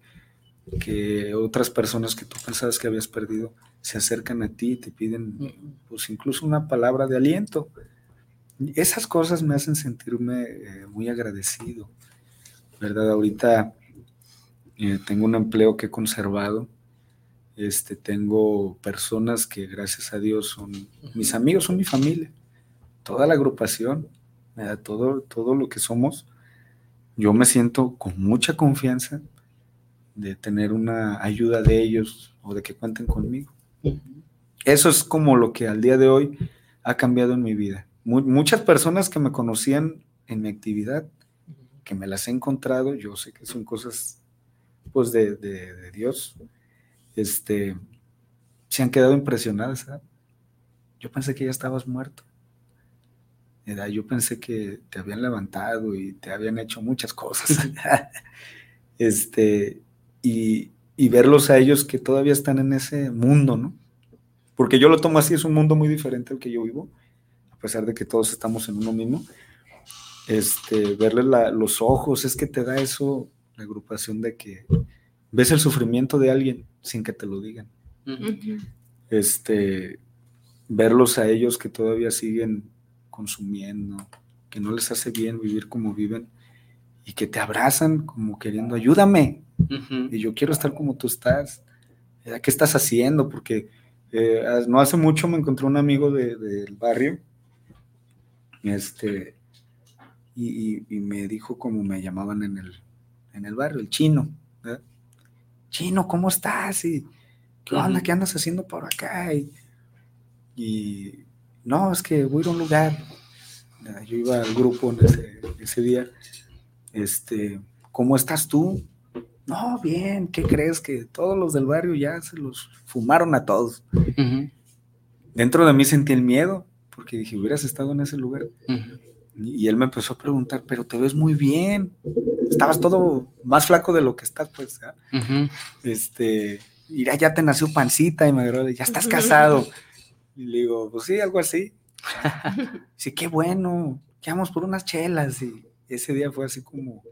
Speaker 3: que otras personas que tú pensabas que habías perdido se acercan a ti y te piden, pues incluso una palabra de aliento. Esas cosas me hacen sentirme eh, muy agradecido, ¿verdad? Ahorita Eh, tengo un empleo que he conservado. Este, tengo personas que gracias a Dios son mis amigos, son mi familia. Toda la agrupación, todo, todo lo que somos, yo me siento con mucha confianza de tener una ayuda de ellos o de que cuenten conmigo. Eso es como lo que al día de hoy ha cambiado en mi vida. muchas personas que me conocían en mi actividad, que me las he encontrado, yo sé que son cosas pues de, Dios, este, se han quedado impresionadas. Yo pensé que ya estabas muerto. Yo pensé que te habían levantado y te habían hecho muchas cosas. <laughs> <laughs> este, y, y, verlos a ellos que todavía están en ese mundo, ¿no? Porque yo lo tomo así, es un mundo muy diferente al que yo vivo, a pesar de que todos estamos en uno mismo. Este, verles los ojos, es que te da eso, la agrupación de que ves el sufrimiento de alguien sin que te lo digan. Este, verlos a ellos que todavía siguen consumiendo, que no les hace bien vivir como viven y que te abrazan como queriendo, ayúdame. Y yo quiero estar como tú estás. ¿Qué estás haciendo? Porque eh, no hace mucho me encontré un amigo del barrio este, y, me dijo como me llamaban en el, en el barrio, el chino. Chino, ¿cómo estás? Y, ¿Qué onda? ¿Qué andas haciendo por acá? y no, es que voy a un lugar. Yo iba al grupo en ese, día. Este, ¿cómo estás tú? No, bien, ¿qué crees? Que todos los del barrio ya se los fumaron a todos. Dentro de mí sentí el miedo, porque dije, hubieras estado en ese lugar. y, él me empezó a preguntar, pero te ves muy bien. Estabas todo más flaco de lo que estás, pues. Este, mira, ya te nació pancita y me agarró, ya estás casado. <laughs> Y le digo, pues sí, algo así. <laughs> sí, qué bueno, vamos por unas chelas. Y ese día fue así como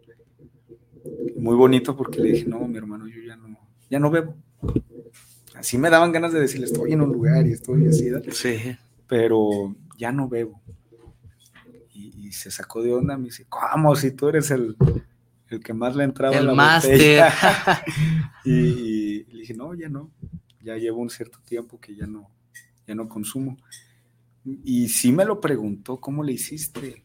Speaker 3: muy bonito porque le dije, no, mi hermano, yo ya no, ya no bebo. Así me daban ganas de decirle, estoy en un lugar y estoy así, sí. pero ya no bebo. Y, se sacó de onda, me dice, ¿cómo? Si tú eres el, el que más le entraba
Speaker 2: el a la máster. <laughs> <laughs>
Speaker 3: y, y le dije, no, ya no, ya llevo un cierto tiempo que ya no, ya no consumo. Y sí me lo preguntó, ¿cómo le hiciste?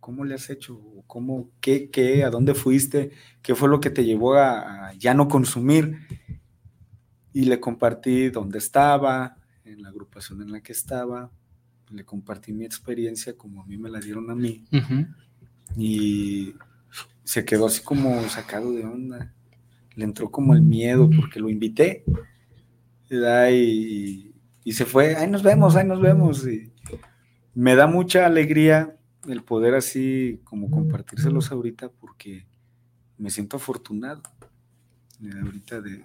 Speaker 3: ¿Cómo le has hecho? ¿Cómo, qué, qué, a dónde fuiste? ¿Qué fue lo que te llevó a, ya no consumir? Y le compartí dónde estaba, en la agrupación en la que estaba, le compartí mi experiencia como a mí me la dieron a mí. Y se quedó así como sacado de onda. Le entró como el miedo porque lo invité. Y, y se fue, ahí nos vemos, ahí nos vemos. Y me da mucha alegría el poder así como compartírselos ahorita porque me siento afortunado. Eh, ahorita de,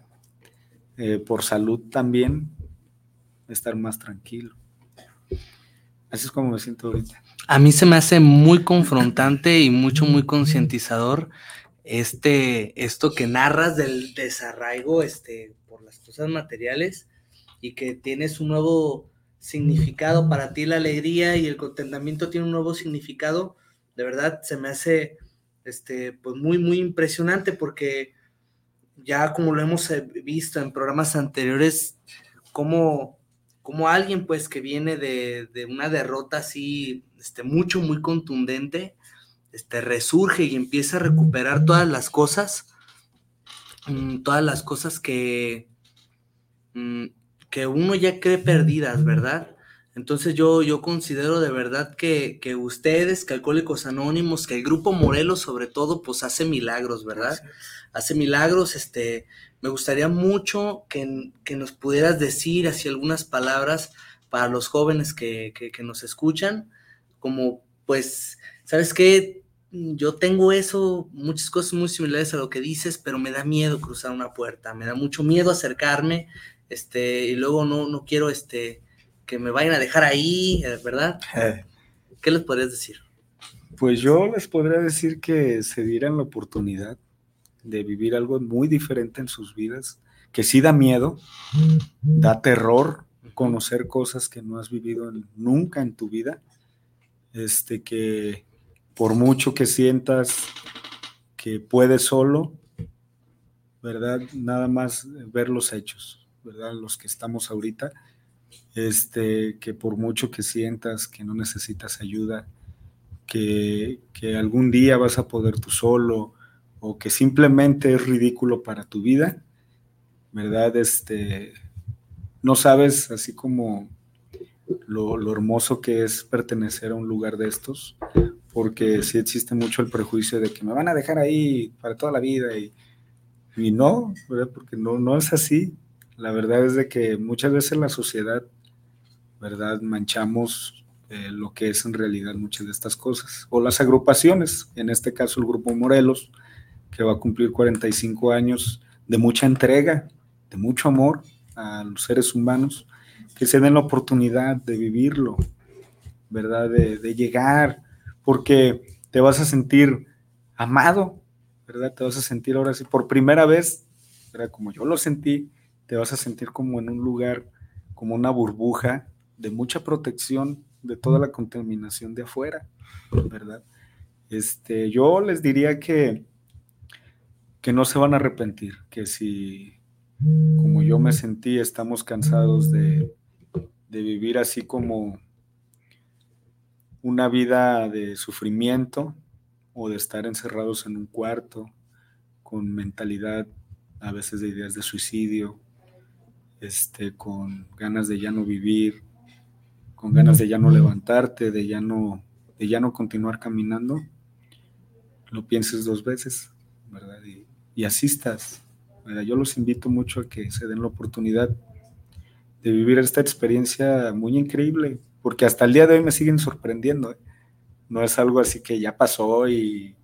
Speaker 3: eh, por salud también, estar más tranquilo. Así es como me siento ahorita.
Speaker 2: A mí se me hace muy confrontante y mucho, muy concientizador este, esto que narras del desarraigo este, por las cosas materiales y que tienes un nuevo significado para ti la alegría y el contentamiento tiene un nuevo significado, de verdad se me hace este, pues muy, muy impresionante porque ya como lo hemos eh, visto en programas anteriores, como, como alguien pues que viene de, de, una derrota así, este, mucho, muy contundente, este, resurge y empieza a recuperar todas las cosas, mm, todas las cosas que, mm, que uno ya cree perdidas, ¿verdad? Entonces yo, yo considero de verdad que, ustedes, que Alcohólicos Anónimos, que el Grupo Morelos sobre todo, pues hace milagros, ¿verdad? Hace milagros, este, me gustaría mucho que, nos pudieras decir así algunas palabras para los jóvenes que, que nos escuchan, como pues, ¿sabes qué? Yo tengo eso, muchas cosas muy similares a lo que dices, pero me da miedo cruzar una puerta, me da mucho miedo acercarme, este, y luego no, no quiero este, que me vayan a dejar ahí, eh, ¿verdad? Eh. ¿Qué les podrías decir?
Speaker 3: Pues yo les podría decir que se dieran la oportunidad de vivir algo muy diferente en sus vidas, que sí da miedo, da terror conocer cosas que no has vivido nunca en tu vida, este que por mucho que sientas que puedes solo, ¿verdad? Nada más ver los hechos, ¿verdad? Los que estamos ahorita, este, que por mucho que sientas que no necesitas ayuda, que, que algún día vas a poder tú solo, o que simplemente es ridículo para tu vida, ¿verdad? Este, no sabes así como lo, lo, hermoso que es pertenecer a un lugar de estos, porque sí existe mucho el prejuicio de que me van a dejar ahí para toda la vida y, y no, ¿verdad? Porque no, no es así. La verdad es de que muchas veces la sociedad, ¿verdad? Manchamos eh, lo que es en realidad muchas de estas cosas. O las agrupaciones, en este caso el Grupo Morelos, que va a cumplir 45 años de mucha entrega, de mucho amor a los seres humanos, que se den la oportunidad de vivirlo, ¿verdad? De, llegar, porque te vas a sentir amado, ¿verdad? Te vas a sentir ahora sí, por primera vez, ¿verdad? Como yo lo sentí, te vas a sentir como en un lugar, como una burbuja de mucha protección de toda la contaminación de afuera, ¿verdad? Este, yo les diría que que no se van a arrepentir, que si, como yo me sentí, estamos cansados de, vivir así como una vida de sufrimiento o de estar encerrados en un cuarto con mentalidad a veces de ideas de suicidio, este, con ganas de ya no vivir, con ganas de ya no levantarte, de ya no, de ya no continuar caminando, lo pienses dos veces, ¿verdad? y asistas. Yo los invito mucho a que se den la oportunidad de vivir esta experiencia muy increíble, porque hasta el día de hoy me siguen sorprendiendo. ¿eh? No es algo así que ya pasó y,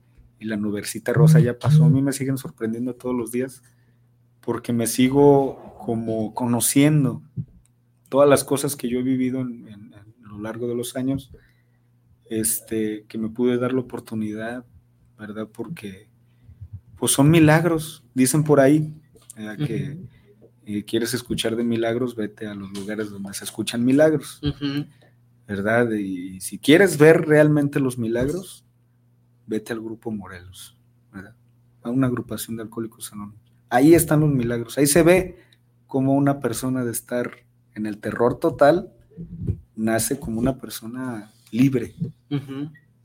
Speaker 3: la nubecita rosa ya pasó. A mí me siguen sorprendiendo todos los días porque me sigo como conociendo todas las cosas que yo he vivido en, a lo largo de los años, este, que me pude dar la oportunidad, ¿verdad? Porque pues son milagros, dicen por ahí, que eh, quieres escuchar de milagros, vete a los lugares donde se escuchan milagros, ¿verdad? Y si quieres ver realmente los milagros, vete al grupo Morelos, ¿verdad? A una agrupación de alcohólicos anónimos. Ahí están los milagros, ahí se ve cómo una persona de estar en el terror total nace como una persona libre.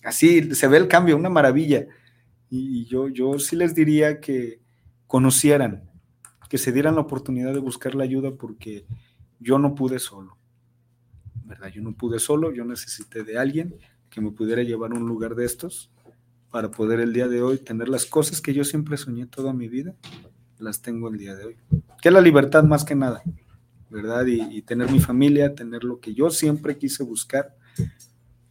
Speaker 3: Así se ve el cambio, una maravilla. Y yo, yo sí les diría que conocieran, que se dieran la oportunidad de buscar la ayuda porque yo no pude solo, ¿verdad? Yo no pude solo, yo necesité de alguien que me pudiera llevar a un lugar de estos para poder el día de hoy tener las cosas que yo siempre soñé toda mi vida, las tengo el día de hoy. Que es la libertad más que nada, ¿verdad? Y, tener mi familia, tener lo que yo siempre quise buscar,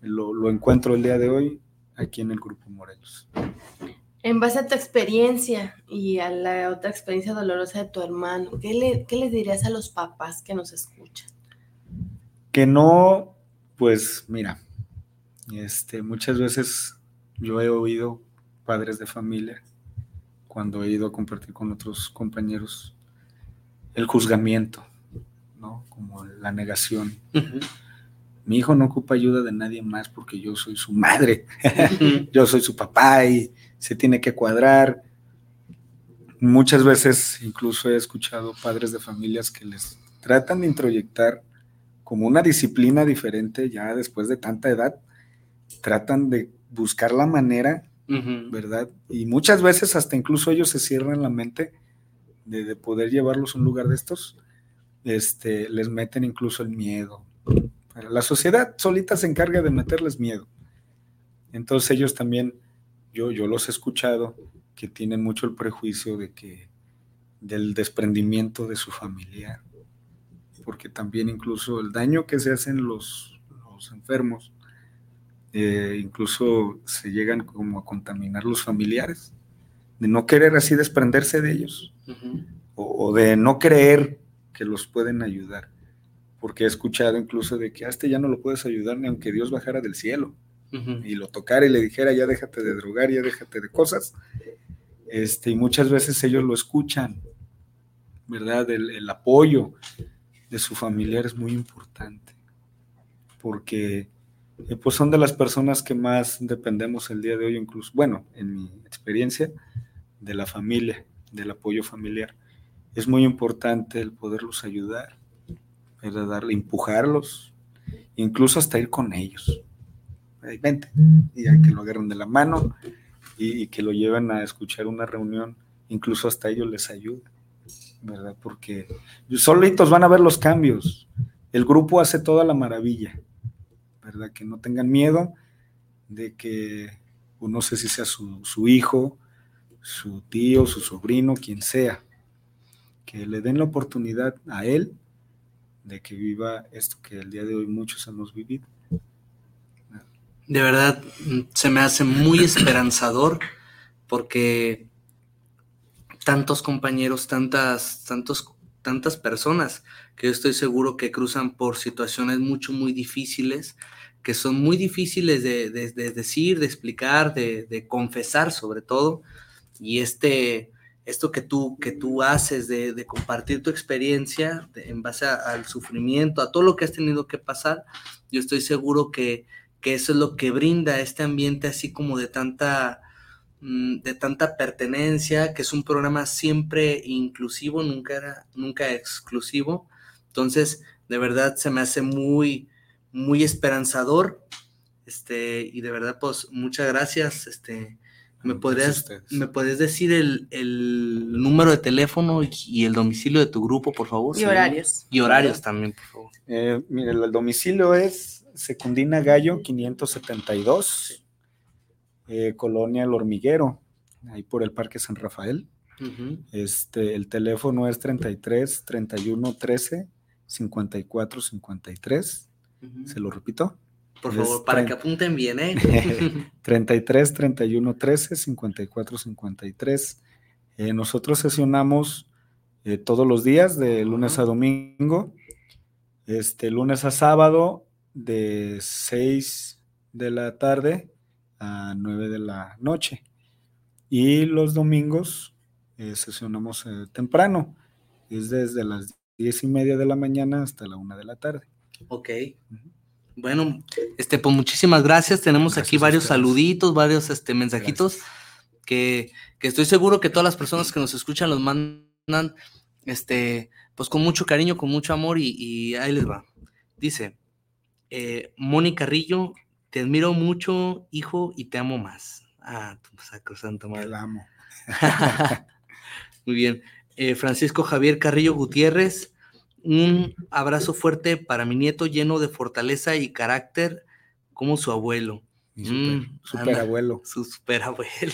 Speaker 3: lo, lo encuentro el día de hoy aquí en el Grupo Morelos.
Speaker 1: En base a tu experiencia y a la otra experiencia dolorosa de tu hermano, ¿qué le, qué dirías a los papás que nos escuchan?
Speaker 3: Que no, pues mira, este, muchas veces yo he oído padres de familia cuando he ido a compartir con otros compañeros el juzgamiento, ¿no? Como la negación. Mi hijo no ocupa ayuda de nadie más porque yo soy su madre, <laughs> yo soy su papá y se tiene que cuadrar. Muchas veces incluso he escuchado padres de familias que les tratan de introyectar como una disciplina diferente ya después de tanta edad, tratan de buscar la manera, ¿verdad? Y muchas veces hasta incluso ellos se cierran la mente de, poder llevarlos a un lugar de estos, este, les meten incluso el miedo. la sociedad solita se encarga de meterles miedo. Entonces ellos también yo, yo los he escuchado que tienen mucho el prejuicio de que del desprendimiento de su familia, porque también incluso el daño que se hacen los, los enfermos, eh, incluso se llegan como a contaminar los familiares, de no querer así desprenderse de ellos, o, de no creer que los pueden ayudar, porque he escuchado incluso de que a este ya no lo puedes ayudar ni aunque Dios bajara del cielo y lo tocara y le dijera, ya déjate de drogar, ya déjate de cosas. Este, y muchas veces ellos lo escuchan, ¿verdad? El, apoyo de su familiar es muy importante, porque eh, pues son de las personas que más dependemos el día de hoy, incluso, bueno, en mi experiencia, de la familia, del apoyo familiar, es muy importante el poderlos ayudar, el darle, empujarlos, incluso hasta ir con ellos. vente, y que lo agarren de la mano y, que lo lleven a escuchar una reunión, incluso hasta ellos les ayuda, ¿verdad? Porque solitos van a ver los cambios. El grupo hace toda la maravilla, ¿verdad? Que no tengan miedo de que, pues, no sé si sea su, su hijo, su tío, su sobrino, quien sea, que le den la oportunidad a él de que viva esto que el día de hoy muchos hemos vivido.
Speaker 2: De verdad, se me hace muy esperanzador porque tantos compañeros, tantas, tantos, tantas personas que yo estoy seguro que cruzan por situaciones mucho, muy difíciles, que son muy difíciles de, decir, de explicar, de, de, confesar sobre todo. Y este, esto que tú, que tú haces de, compartir tu experiencia en base al sufrimiento, a todo lo que has tenido que pasar, yo estoy seguro que, eso es lo que brinda este ambiente así como de tanta, mm, de tanta pertenencia, que es un programa siempre inclusivo, nunca, era, nunca exclusivo. Entonces, de verdad se me hace muy, muy esperanzador. Este, y de verdad, pues, muchas gracias. Este, ¿Me podrías, ¿Me podrías decir el, número de teléfono y, el domicilio de tu grupo, por favor?
Speaker 1: Y horarios.
Speaker 2: Y horarios también, por favor.
Speaker 3: Eh, mire, el domicilio es Secundina Gallo 572, eh, Colonia El Hormiguero, ahí por el Parque San Rafael. este, el teléfono es 33 31 13 54 53. ¿Se lo repito?
Speaker 2: Por favor, para que apunten bien, ¿eh?
Speaker 3: 33 31 13 54 53. nosotros sesionamos eh, todos los días, de lunes a domingo. Este, lunes a sábado, de 6 de la tarde a 9 de la noche. Y los domingos eh, sesionamos eh, temprano, es desde las 10 y media de la mañana hasta la 1 de la tarde.
Speaker 2: Ok. Bueno, este, pues muchísimas gracias. Tenemos aquí varios saluditos, varios este, mensajitos que, estoy seguro que todas las personas que nos escuchan los mandan, este, pues con mucho cariño, con mucho amor y, ahí les va. Dice, eh, Mónica Carrillo, te admiro mucho, hijo, y te amo más. Ah, tu sacrosanto
Speaker 3: madre. Te amo. <laughs>
Speaker 2: Muy bien. Eh, Francisco Javier Carrillo Gutiérrez, un abrazo fuerte para mi nieto lleno de fortaleza y carácter como su abuelo.
Speaker 3: Mm, super, abuelo. <laughs>
Speaker 2: Su super abuelo.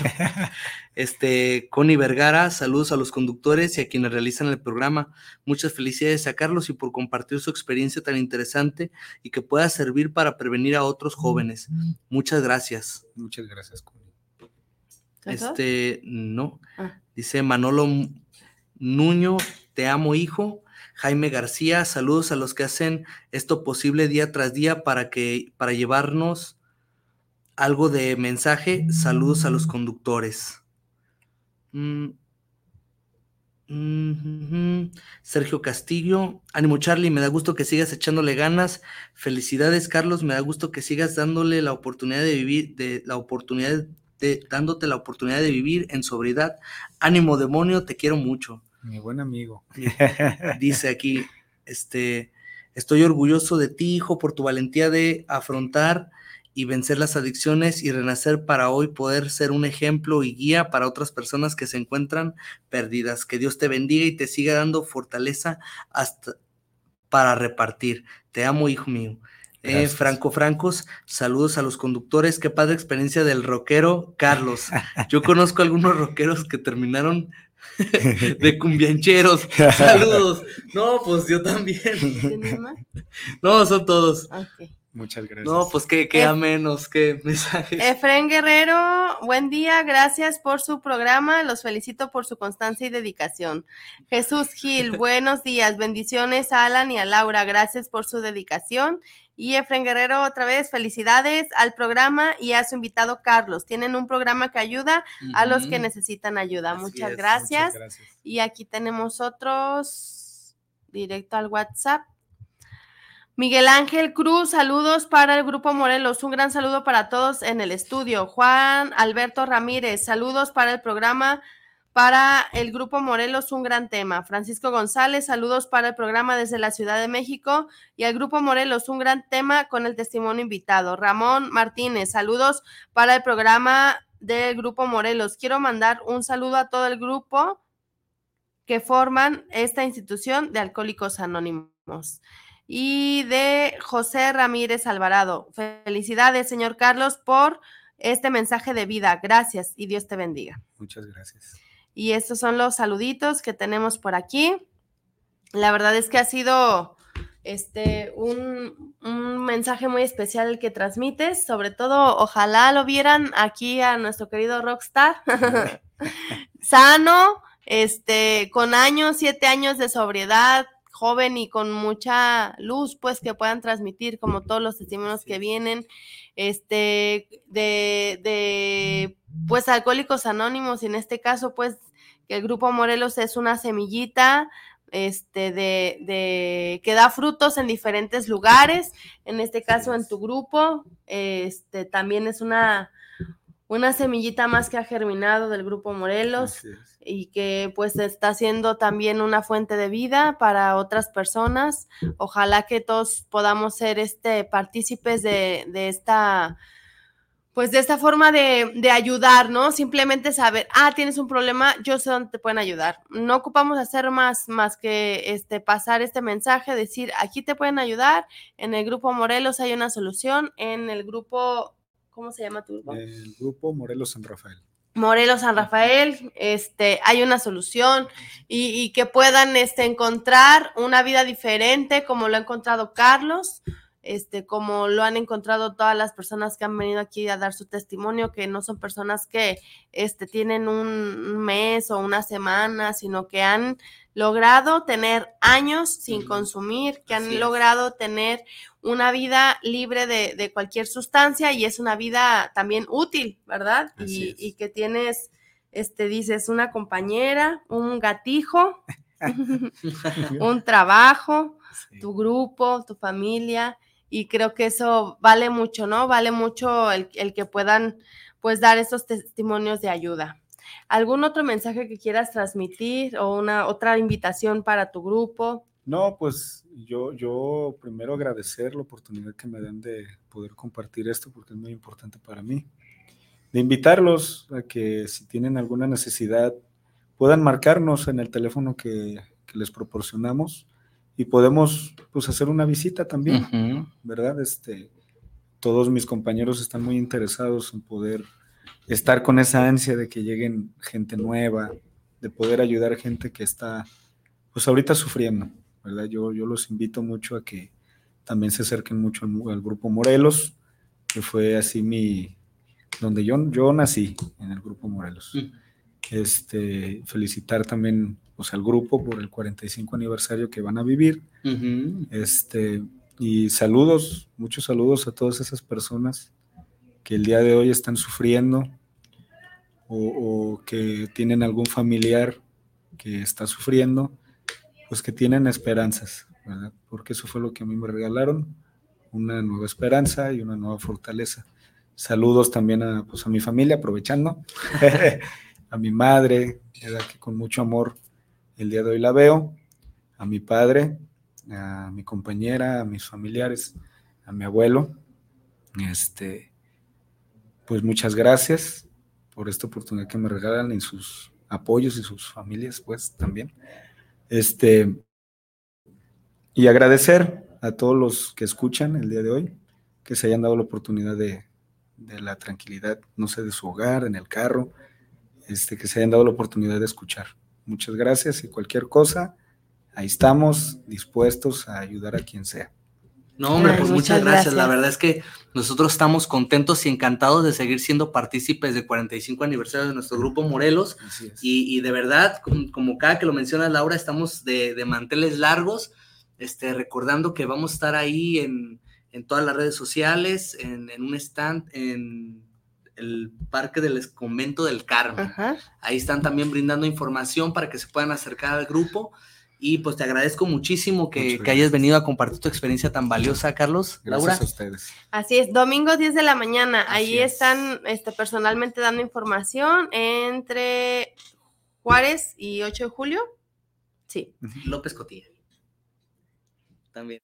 Speaker 2: este, Connie Vergara, saludos a los conductores y a quienes realizan el programa. Muchas felicidades a Carlos y por compartir su experiencia tan interesante y que pueda servir para prevenir a otros jóvenes. Muchas gracias.
Speaker 3: Muchas gracias, Connie.
Speaker 2: Este, no. Ah. Dice Manolo Nuño, te amo, hijo. Jaime García, saludos a los que hacen esto posible día tras día para que para llevarnos algo de mensaje. Saludos a los conductores. Mm, Sergio Castillo, ánimo Charlie, me da gusto que sigas echándole ganas. Felicidades Carlos, me da gusto que sigas dándole la oportunidad de vivir, de la oportunidad de dándote la oportunidad de vivir en sobriedad. Ánimo demonio, te quiero mucho.
Speaker 3: Mi buen amigo.
Speaker 2: Dice aquí, este, estoy orgulloso de ti, hijo, por tu valentía de afrontar y vencer las adicciones y renacer para hoy poder ser un ejemplo y guía para otras personas que se encuentran perdidas. Que Dios te bendiga y te siga dando fortaleza hasta para repartir. Te amo, hijo mío. Eh, Franco Francos, saludos a los conductores. Qué padre experiencia del rockero Carlos. <laughs> Yo conozco algunos rockeros que terminaron <laughs> de cumbiancheros. <laughs> Saludos. No, pues yo también. No, son todos.
Speaker 3: Muchas gracias.
Speaker 2: No, pues que queda menos, que mensajes.
Speaker 1: Efren Guerrero, buen día, gracias por su programa, los felicito por su constancia y dedicación. Jesús Gil, <laughs> buenos días, bendiciones a Alan y a Laura, gracias por su dedicación y Efren Guerrero, otra vez, felicidades al programa y a su invitado Carlos. Tienen un programa que ayuda a los que necesitan ayuda. Muchas gracias. Y aquí tenemos otros directo al WhatsApp. Miguel Ángel Cruz, saludos para el Grupo Morelos. Un gran saludo para todos en el estudio. Juan Alberto Ramírez, saludos para el programa para el Grupo Morelos, un gran tema. Francisco González, saludos para el programa desde la Ciudad de México y al Grupo Morelos, un gran tema con el testimonio invitado. Ramón Martínez, saludos para el programa del Grupo Morelos. Quiero mandar un saludo a todo el grupo que forman esta institución de Alcohólicos Anónimos. Y de José Ramírez Alvarado. Felicidades, señor Carlos, por este mensaje de vida. Gracias y Dios te bendiga.
Speaker 3: Muchas gracias.
Speaker 1: Y estos son los saluditos que tenemos por aquí. La verdad es que ha sido este un, un, mensaje muy especial el que transmites. Sobre todo, ojalá lo vieran aquí a nuestro querido Rockstar. <laughs> <laughs> Sano, este, con años, siete años de sobriedad, joven y con mucha luz, pues que puedan transmitir como todos los testimonios que vienen, este, de, de, pues alcohólicos anónimos, y en este caso, pues que el Grupo Morelos es una semillita este, de, de, que da frutos en diferentes lugares. En este caso, en tu grupo, este, también es una, una semillita más que ha germinado del Grupo Morelos y que pues está siendo también una fuente de vida para otras personas. Ojalá que todos podamos ser este, partícipes de, de esta pues de esta forma de, de, ayudar, ¿no? Simplemente saber, ah, tienes un problema, yo sé dónde te pueden ayudar. No ocupamos hacer más, más que este, pasar este mensaje, decir, aquí te pueden ayudar, en el grupo Morelos hay una solución, en el grupo, ¿cómo se llama tu grupo?
Speaker 3: El grupo Morelos San Rafael.
Speaker 1: Morelos San Rafael, este, hay una solución y, y que puedan este, encontrar una vida diferente como lo ha encontrado Carlos, este, como lo han encontrado todas las personas que han venido aquí a dar su testimonio, que no son personas que este, tienen un mes o una semana, sino que han logrado tener años sin consumir, que han logrado tener una vida libre de, de, cualquier sustancia y es una vida también útil, ¿verdad? Y, y, que tienes, este, dices, una compañera, un gatijo, <laughs> <laughs> un trabajo, sí. tu grupo, tu familia y creo que eso vale mucho, ¿no? Vale mucho el, el, que puedan pues dar esos testimonios de ayuda. ¿Algún otro mensaje que quieras transmitir o una otra invitación para tu grupo?
Speaker 3: No, pues yo, yo primero agradecer la oportunidad que me dan de poder compartir esto porque es muy importante para mí. De invitarlos a que si tienen alguna necesidad puedan marcarnos en el teléfono que, que les proporcionamos y podemos pues hacer una visita también, uh -huh. ¿verdad? Este, todos mis compañeros están muy interesados en poder estar con esa ansia de que lleguen gente nueva, de poder ayudar a gente que está pues ahorita sufriendo, ¿verdad? Yo, yo los invito mucho a que también se acerquen mucho al, al grupo Morelos, que fue así mi, donde yo, yo nací, en el grupo Morelos. Uh -huh. Este, felicitar también pues, al grupo por el 45 aniversario que van a vivir. Uh -huh. Este, y saludos, muchos saludos a todas esas personas que el día de hoy están sufriendo o, o que tienen algún familiar que está sufriendo, pues que tienen esperanzas, ¿verdad? Porque eso fue lo que a mí me regalaron, una nueva esperanza y una nueva fortaleza. Saludos también a, pues, a mi familia, aprovechando, <laughs> a mi madre, con mucho amor el día de hoy la veo, a mi padre, a mi compañera, a mis familiares, a mi abuelo. Este, pues muchas gracias por esta oportunidad que me regalan y sus apoyos y sus familias, pues también. Este, y agradecer a todos los que escuchan el día de hoy, que se hayan dado la oportunidad de, de la tranquilidad, no sé, de su hogar, en el carro, este, que se hayan dado la oportunidad de escuchar. Muchas gracias y cualquier cosa, ahí estamos dispuestos a ayudar a quien sea.
Speaker 2: No, hombre, pues muchas, muchas gracias. gracias. La verdad es que nosotros estamos contentos y encantados de seguir siendo partícipes del 45 aniversario de nuestro grupo Morelos. Y, y, de verdad, como, cada que lo menciona Laura, estamos de, de, manteles largos, este, recordando que vamos a estar ahí en, en todas las redes sociales, en, en un stand, en el Parque del Convento del Carmen. Ajá. Ahí están también brindando información para que se puedan acercar al grupo. Y pues te agradezco muchísimo que, que hayas venido a compartir tu experiencia tan valiosa, Carlos.
Speaker 3: Gracias
Speaker 2: Laura.
Speaker 3: a ustedes.
Speaker 1: Así es, domingo 10 de la mañana. Así Ahí es. están este, personalmente dando información entre Juárez y 8 de julio. Sí.
Speaker 2: López Cotilla. También.